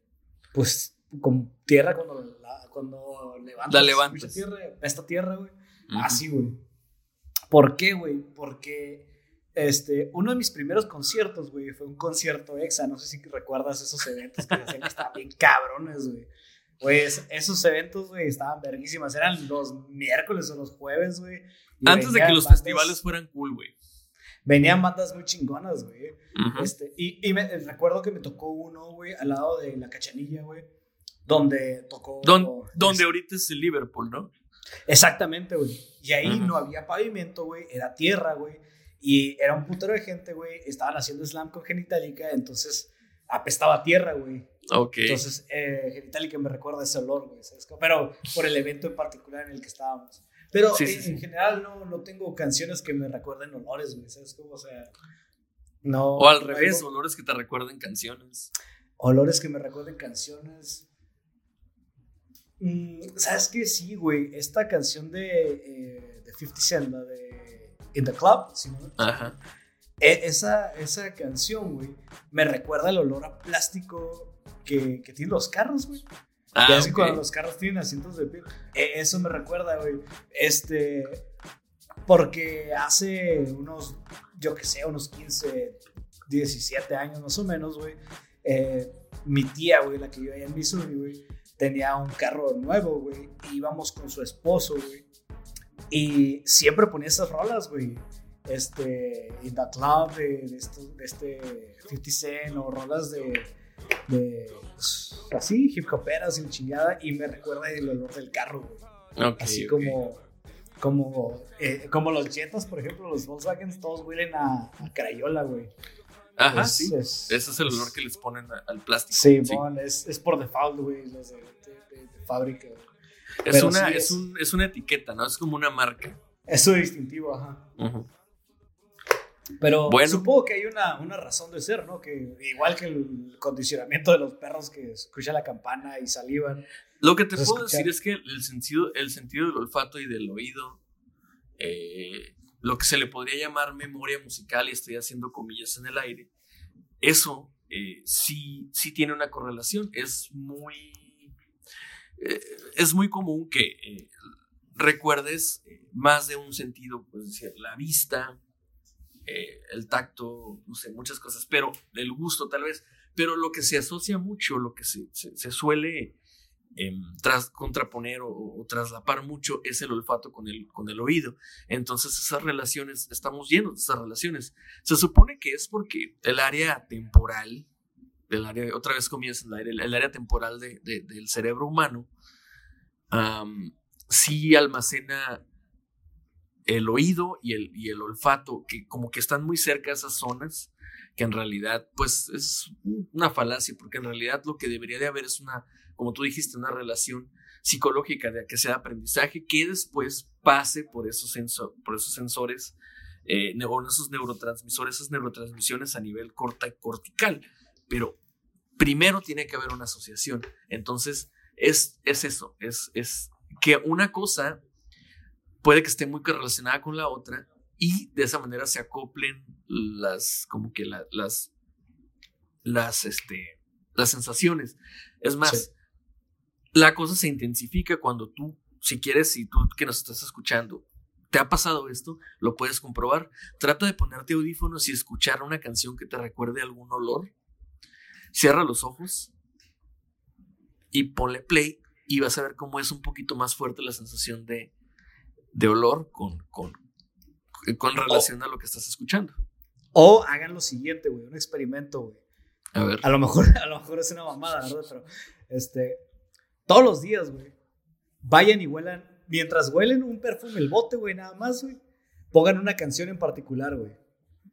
pues, con tierra cuando, cuando levantas. La Tierra, esta tierra, güey. Así, güey. ¿Por qué, güey? Porque este, uno de mis primeros conciertos, güey, fue un concierto exa. No sé si recuerdas esos eventos que hacían que estaban bien cabrones, güey. Pues esos eventos, güey, estaban verguísimas. Eran los miércoles o los jueves, güey. Antes de que los festivales fueran cool, güey. Venían bandas muy chingonas, güey. este, y, y me, recuerdo que me tocó uno, güey, al lado de la cachanilla, güey. Donde tocó. donde ahorita es el Liverpool, ¿no? Exactamente, güey. Y ahí no había pavimento, güey. Era tierra, güey. Y era un putero de gente, güey. Estaban haciendo slam con Genitalica, entonces apestaba tierra, güey. Ok. Entonces, eh, Genitalica me recuerda ese olor, güey. Pero por el evento en particular en el que estábamos. Pero en, general no, no tengo canciones que me recuerden olores, güey. ¿Sabes cómo? O sea, no. O al revés, olores que te recuerden canciones. Olores que me recuerden canciones. Mm, ¿Sabes qué? Sí, güey. Esta canción de, eh, de 50 Cent, de In the Club, Ajá. E, esa, esa canción, güey, me recuerda el olor a plástico que, que tienen los carros, güey. Ah, cuando los carros tienen asientos de piel. E, eso me recuerda, güey. Este. Porque hace unos, yo que sé, unos 15, 17 años más o menos, güey. Eh, mi tía, güey, la que yo en Missouri, güey, tenía un carro nuevo, güey. íbamos con su esposo, güey. Y siempre ponía esas rolas, güey. Este, In That Love de, de, este 50 Cent o rolas de, de pues, así, hip hoperas y chingada. Y me recuerda el olor del carro, güey. así como, como, eh, como los Jetas, por ejemplo, los Volkswagen, todos huelen a, a Crayola, güey. Ajá, sí. Ese es el olor que les ponen al plástico. Sí, sí. es, es, por default, güey, los de, de, de fábrica. Es una, es, un, es, una etiqueta, ¿no? Es como una marca. Es su distintivo, ajá. Pero bueno. supongo que hay una, una, razón de ser, ¿no? Que igual que el condicionamiento de los perros que escuchan la campana y salivan. Lo que te pues, puedo decir es que el sentido, el sentido del olfato y del oído, eh, lo que se le podría llamar memoria musical, y estoy haciendo comillas en el aire, eso eh, sí, sí tiene una correlación. Es muy eh, es muy común que eh, recuerdes más de un sentido, pues decir, la vista, el tacto, no sé, muchas cosas, pero el gusto tal vez, pero lo que se asocia mucho, lo que se, se, suele em, tras, contraponer o, traslapar mucho es el olfato con el, con el oído. Entonces esas relaciones, estamos llenos de esas relaciones. Se supone que es porque el área temporal, área, otra vez comienza el, área, temporal de, del cerebro humano, sí almacena el oído y el, y el olfato, que como que están muy cerca esas zonas, que en realidad, pues, es una falacia, porque en realidad lo que debería de haber es una, como tú dijiste, una relación psicológica de que sea aprendizaje que después pase por esos, por esos sensores, eh, esos neurotransmisores, esas neurotransmisiones a nivel corta cortical. Pero primero tiene que haber una asociación. Entonces, es, es eso, es, es que una cosa puede que esté muy relacionada con la otra y de esa manera se acoplen las, como que las, las, este, las sensaciones. Es más, la cosa se intensifica cuando tú, si quieres, si tú que nos estás escuchando, te ha pasado esto, lo puedes comprobar. Trata de ponerte audífonos y escuchar una canción que te recuerde algún olor. Cierra los ojos y ponle play y vas a ver cómo es un poquito más fuerte la sensación de, de olor con, con, con relación a lo que estás escuchando. O hagan lo siguiente, güey, un experimento, güey. A ver. A lo mejor, a lo mejor es una mamada, ¿verdad? Pero, este, todos los días, güey, vayan y huelan, mientras huelen un perfume, el bote, güey, nada más, güey, pongan una canción en particular, güey.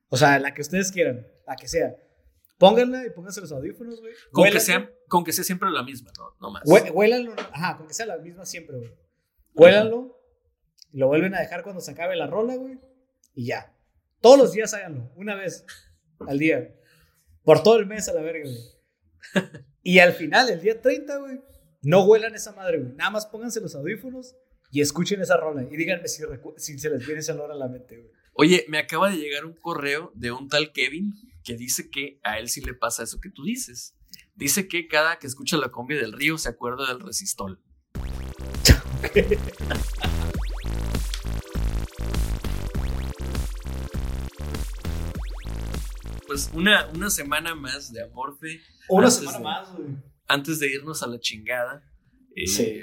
O sea, la que ustedes quieran, la que sea. Pónganla y pónganse los audífonos, güey. Con que, sea, con que sea siempre la misma, no, no más. Huélanlo, ajá, con que sea la misma siempre, güey. Huélanlo y lo vuelven a dejar cuando se acabe la rola, güey. Y ya. Todos los días háganlo, una vez al día. Por todo el mes a la verga, güey. Y al final, el día 30, güey, no huelan esa madre, güey. Nada más pónganse los audífonos y escuchen esa rola. Y díganme si, si se les viene esa rola a la mente, güey. Oye, me acaba de llegar un correo de un tal Kevin que dice que a él sí le pasa eso que tú dices. Dice que cada que escucha la cumbia del río se acuerda del resistol. pues una, una semana más de Amorfe. Una semana más, güey antes de irnos a la chingada. Eh, sí.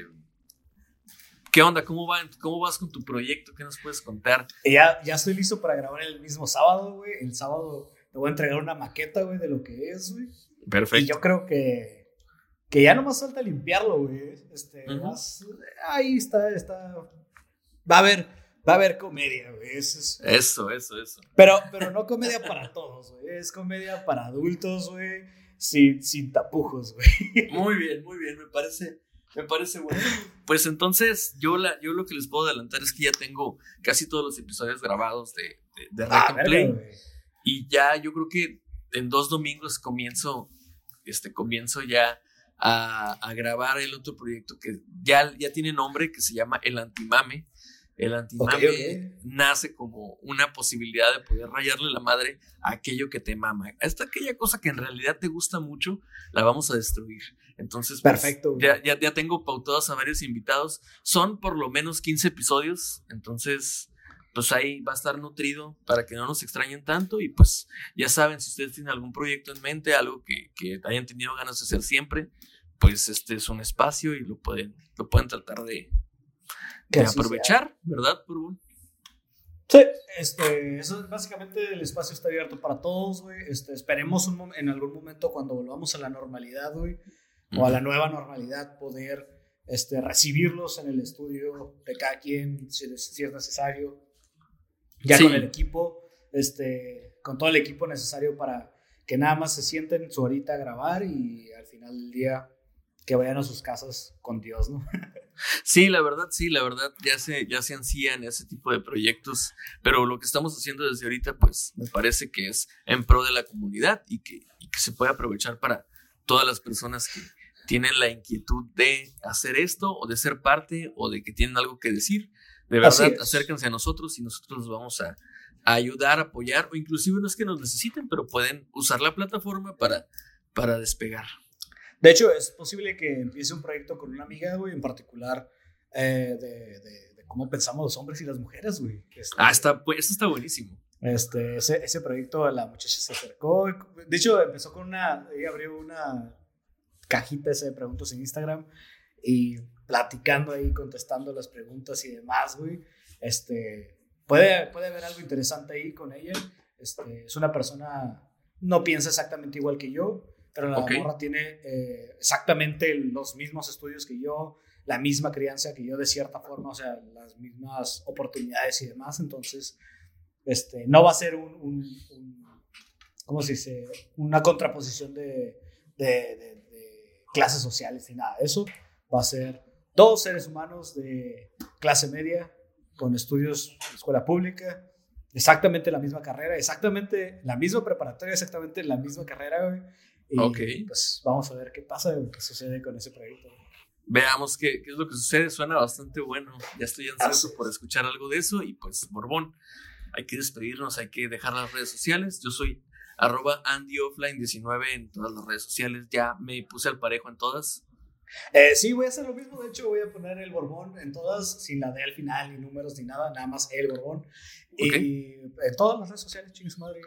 ¿Qué onda? ¿Cómo, va, ¿Cómo vas con tu proyecto? ¿Qué nos puedes contar? Ya, ya estoy listo para grabar el mismo sábado, güey. El sábado te voy a entregar una maqueta, güey, de lo que es, güey. Perfecto. Y yo creo que, que ya no más falta limpiarlo, güey. Este, ahí está, está. Va a haber, va a haber comedia, güey. Eso, eso, eso, eso. Pero, pero no comedia para todos, güey. Es comedia para adultos, güey sin, sin tapujos, güey. Muy bien, muy bien, me parece, me parece bueno. Pues entonces, yo, la, yo lo que les puedo adelantar es que ya tengo casi todos los episodios grabados de, de, ah, Play. y ya yo creo que en dos domingos comienzo, este, comienzo ya a, a, grabar el otro proyecto que ya, ya tiene nombre, que se llama El Antimame. El antimame nace como una posibilidad de poder rayarle la madre a aquello que te mama. Hasta aquella cosa que en realidad te gusta mucho, la vamos a destruir. Entonces, pues, perfecto. ya, ya, tengo pautados a varios invitados. Son por lo menos 15 episodios. Entonces, pues ahí va a estar nutrido para que no nos extrañen tanto. Y pues ya saben, si ustedes tienen algún proyecto en mente, algo que, que hayan tenido ganas de hacer siempre, pues este es un espacio y lo pueden, lo pueden tratar de, que aprovechar, ¿verdad, Purgun? Sí, este, eso básicamente el espacio está abierto para todos, güey. Este, esperemos en algún momento cuando volvamos a la normalidad, güey, o a la nueva normalidad, poder este, recibirlos en el estudio de cada quien, si, es necesario, ya con el equipo, este, con todo el equipo necesario para que nada más se sienten su horita a grabar y al final del día que vayan a sus casas con Dios, ¿no? Sí, la verdad, sí, la verdad, ya se, ya se ansían ese tipo de proyectos, pero lo que estamos haciendo desde ahorita, pues me parece que es en pro de la comunidad y que, que se puede aprovechar para todas las personas que tienen la inquietud de hacer esto o de ser parte o de que tienen algo que decir. De verdad, acérquense a nosotros y nosotros los vamos a, a ayudar, apoyar o inclusive no es que nos necesiten, pero pueden usar la plataforma para, para despegar. De hecho, es posible que empiece un proyecto con una amiga, güey, en particular eh, de, cómo pensamos los hombres y las mujeres, güey. Este, ah, está, pues, eso está buenísimo. Este, ese, ese proyecto, la muchacha se acercó. De hecho, empezó con una, ella abrió una cajita de preguntas en Instagram y platicando ahí, contestando las preguntas y demás, güey. Este, puede, puede haber algo interesante ahí con ella. Este, es una persona, no piensa exactamente igual que yo, pero la morra tiene eh, exactamente los mismos estudios que yo, la misma crianza que yo de cierta forma, o sea, las mismas oportunidades y demás, entonces este, no va a ser un, ¿cómo se dice? Una contraposición de, de, de, de clases sociales y nada. Eso va a ser dos seres humanos de clase media con estudios de escuela pública, exactamente la misma carrera, exactamente la misma preparatoria, exactamente la misma carrera. Y Ok. pues vamos a ver qué pasa, qué sucede con ese proyecto. Veamos qué, qué es lo que sucede. Suena bastante bueno. Ya estoy ansioso por es. escuchar algo de eso. Y pues, Borbón, hay que despedirnos, hay que dejar las redes sociales. Yo soy arroba AndyOffline19 en todas las redes sociales. Ya me puse al parejo en todas. Eh, sí, voy a hacer lo mismo. De hecho, voy a poner el Borbón en todas, sin la D al final, ni números, ni nada, nada más el Borbón. Y en todas las redes sociales, chingos madre.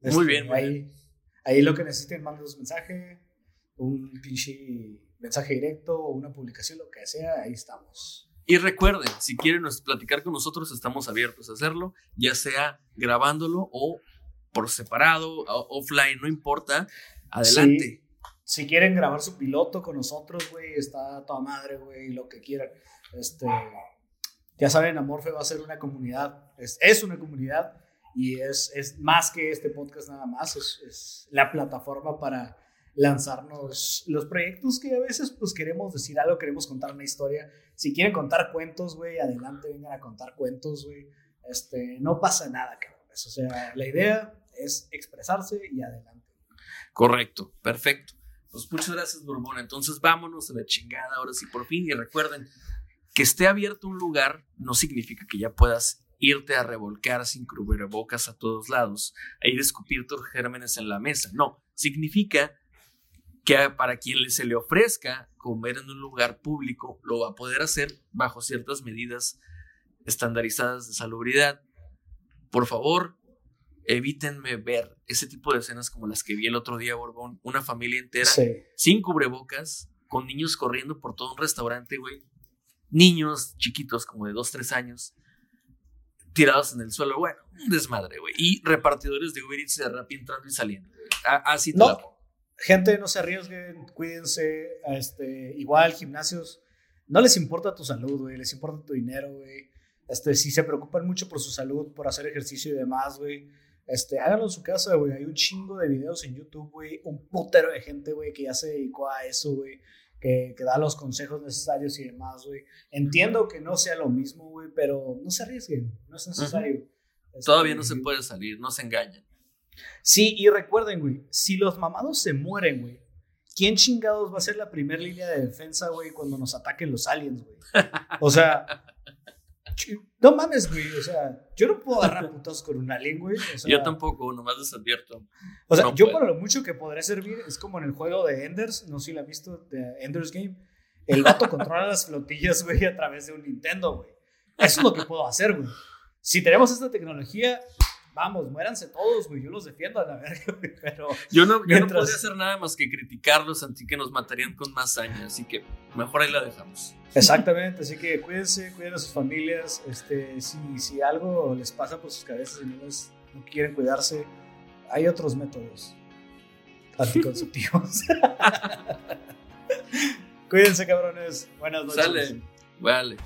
Muy bien, muy ahí, ahí lo que necesiten, mándenos mensaje, un pinche mensaje directo o una publicación, lo que sea, ahí estamos. Y recuerden, si quieren nos- platicar con nosotros, estamos abiertos a hacerlo, ya sea grabándolo o por separado, offline, no importa. Adelante. Si quieren grabar su piloto con nosotros, güey, está toda madre, güey, lo que quieran. Este, ya saben, Amorfe va a ser una comunidad, es, es una comunidad y es, es más que este podcast nada más, es, es la plataforma para lanzarnos los proyectos que a veces pues queremos decir algo, queremos contar una historia. Si quieren contar cuentos, güey, adelante, vengan a contar cuentos, güey. Este, no pasa nada, cabrones. O sea, la idea es expresarse y adelante. Correcto, perfecto. Pues muchas gracias, Borbón. Entonces vámonos a la chingada ahora sí por fin. Y recuerden, que esté abierto un lugar no significa que ya puedas irte a revolcar sin cubrebocas a todos lados, a ir a escupir tus gérmenes en la mesa. No, significa que para quien se le ofrezca comer en un lugar público, lo va a poder hacer bajo ciertas medidas estandarizadas de salubridad. Por favor, evítenme ver ese tipo de escenas como las que vi el otro día, Borbón. Una familia entera Sí. sin cubrebocas, con niños corriendo por todo un restaurante, güey. Niños chiquitos, como de 2, 3 años, tirados en el suelo. Bueno, un desmadre, güey. Y repartidores de Uber Eats de Rappi entrando y saliendo. Así te No. la. Gente, no se arriesguen, cuídense. Este, igual, gimnasios, no les importa tu salud, güey, les importa tu dinero, güey. Este, si se preocupan mucho por su salud, por hacer ejercicio y demás, güey, este, háganlo en su casa, güey. Hay un chingo de videos en YouTube, güey, un putero de gente, güey, que ya se dedicó a eso, güey, que, que da los consejos necesarios y demás, güey. Entiendo que no sea lo mismo, güey, pero no se arriesguen, no es necesario. Todavía no se puede salir, no se engañen. Sí, y recuerden, güey, si los mamados se mueren, güey, ¿quién chingados va a ser la primera línea de defensa, güey, cuando nos ataquen los aliens, güey? O sea, no mames, güey, o sea, yo no puedo agarrar putos con un alien, güey. O sea, Yo tampoco, nomás les advierto. O sea, no yo puedo. para lo mucho que podré servir es como en el juego de Enders, no sé si la han visto, de Enders Game. El vato controla las flotillas, güey, a través de un Nintendo, güey. Eso es lo que puedo hacer, güey. Si tenemos esta tecnología, vamos, muéranse todos, güey. Yo los defiendo a la verga, güey. Pero Yo no, yo no podría hacer nada más que criticarlos, así que nos matarían con más saña. Así que mejor ahí la dejamos. Exactamente, así que cuídense, cuiden a sus familias. Este, si, si algo les pasa por sus cabezas y no, les- no quieren cuidarse, hay otros métodos anticonceptivos. cuídense, cabrones. Buenas noches. Sale. Vale.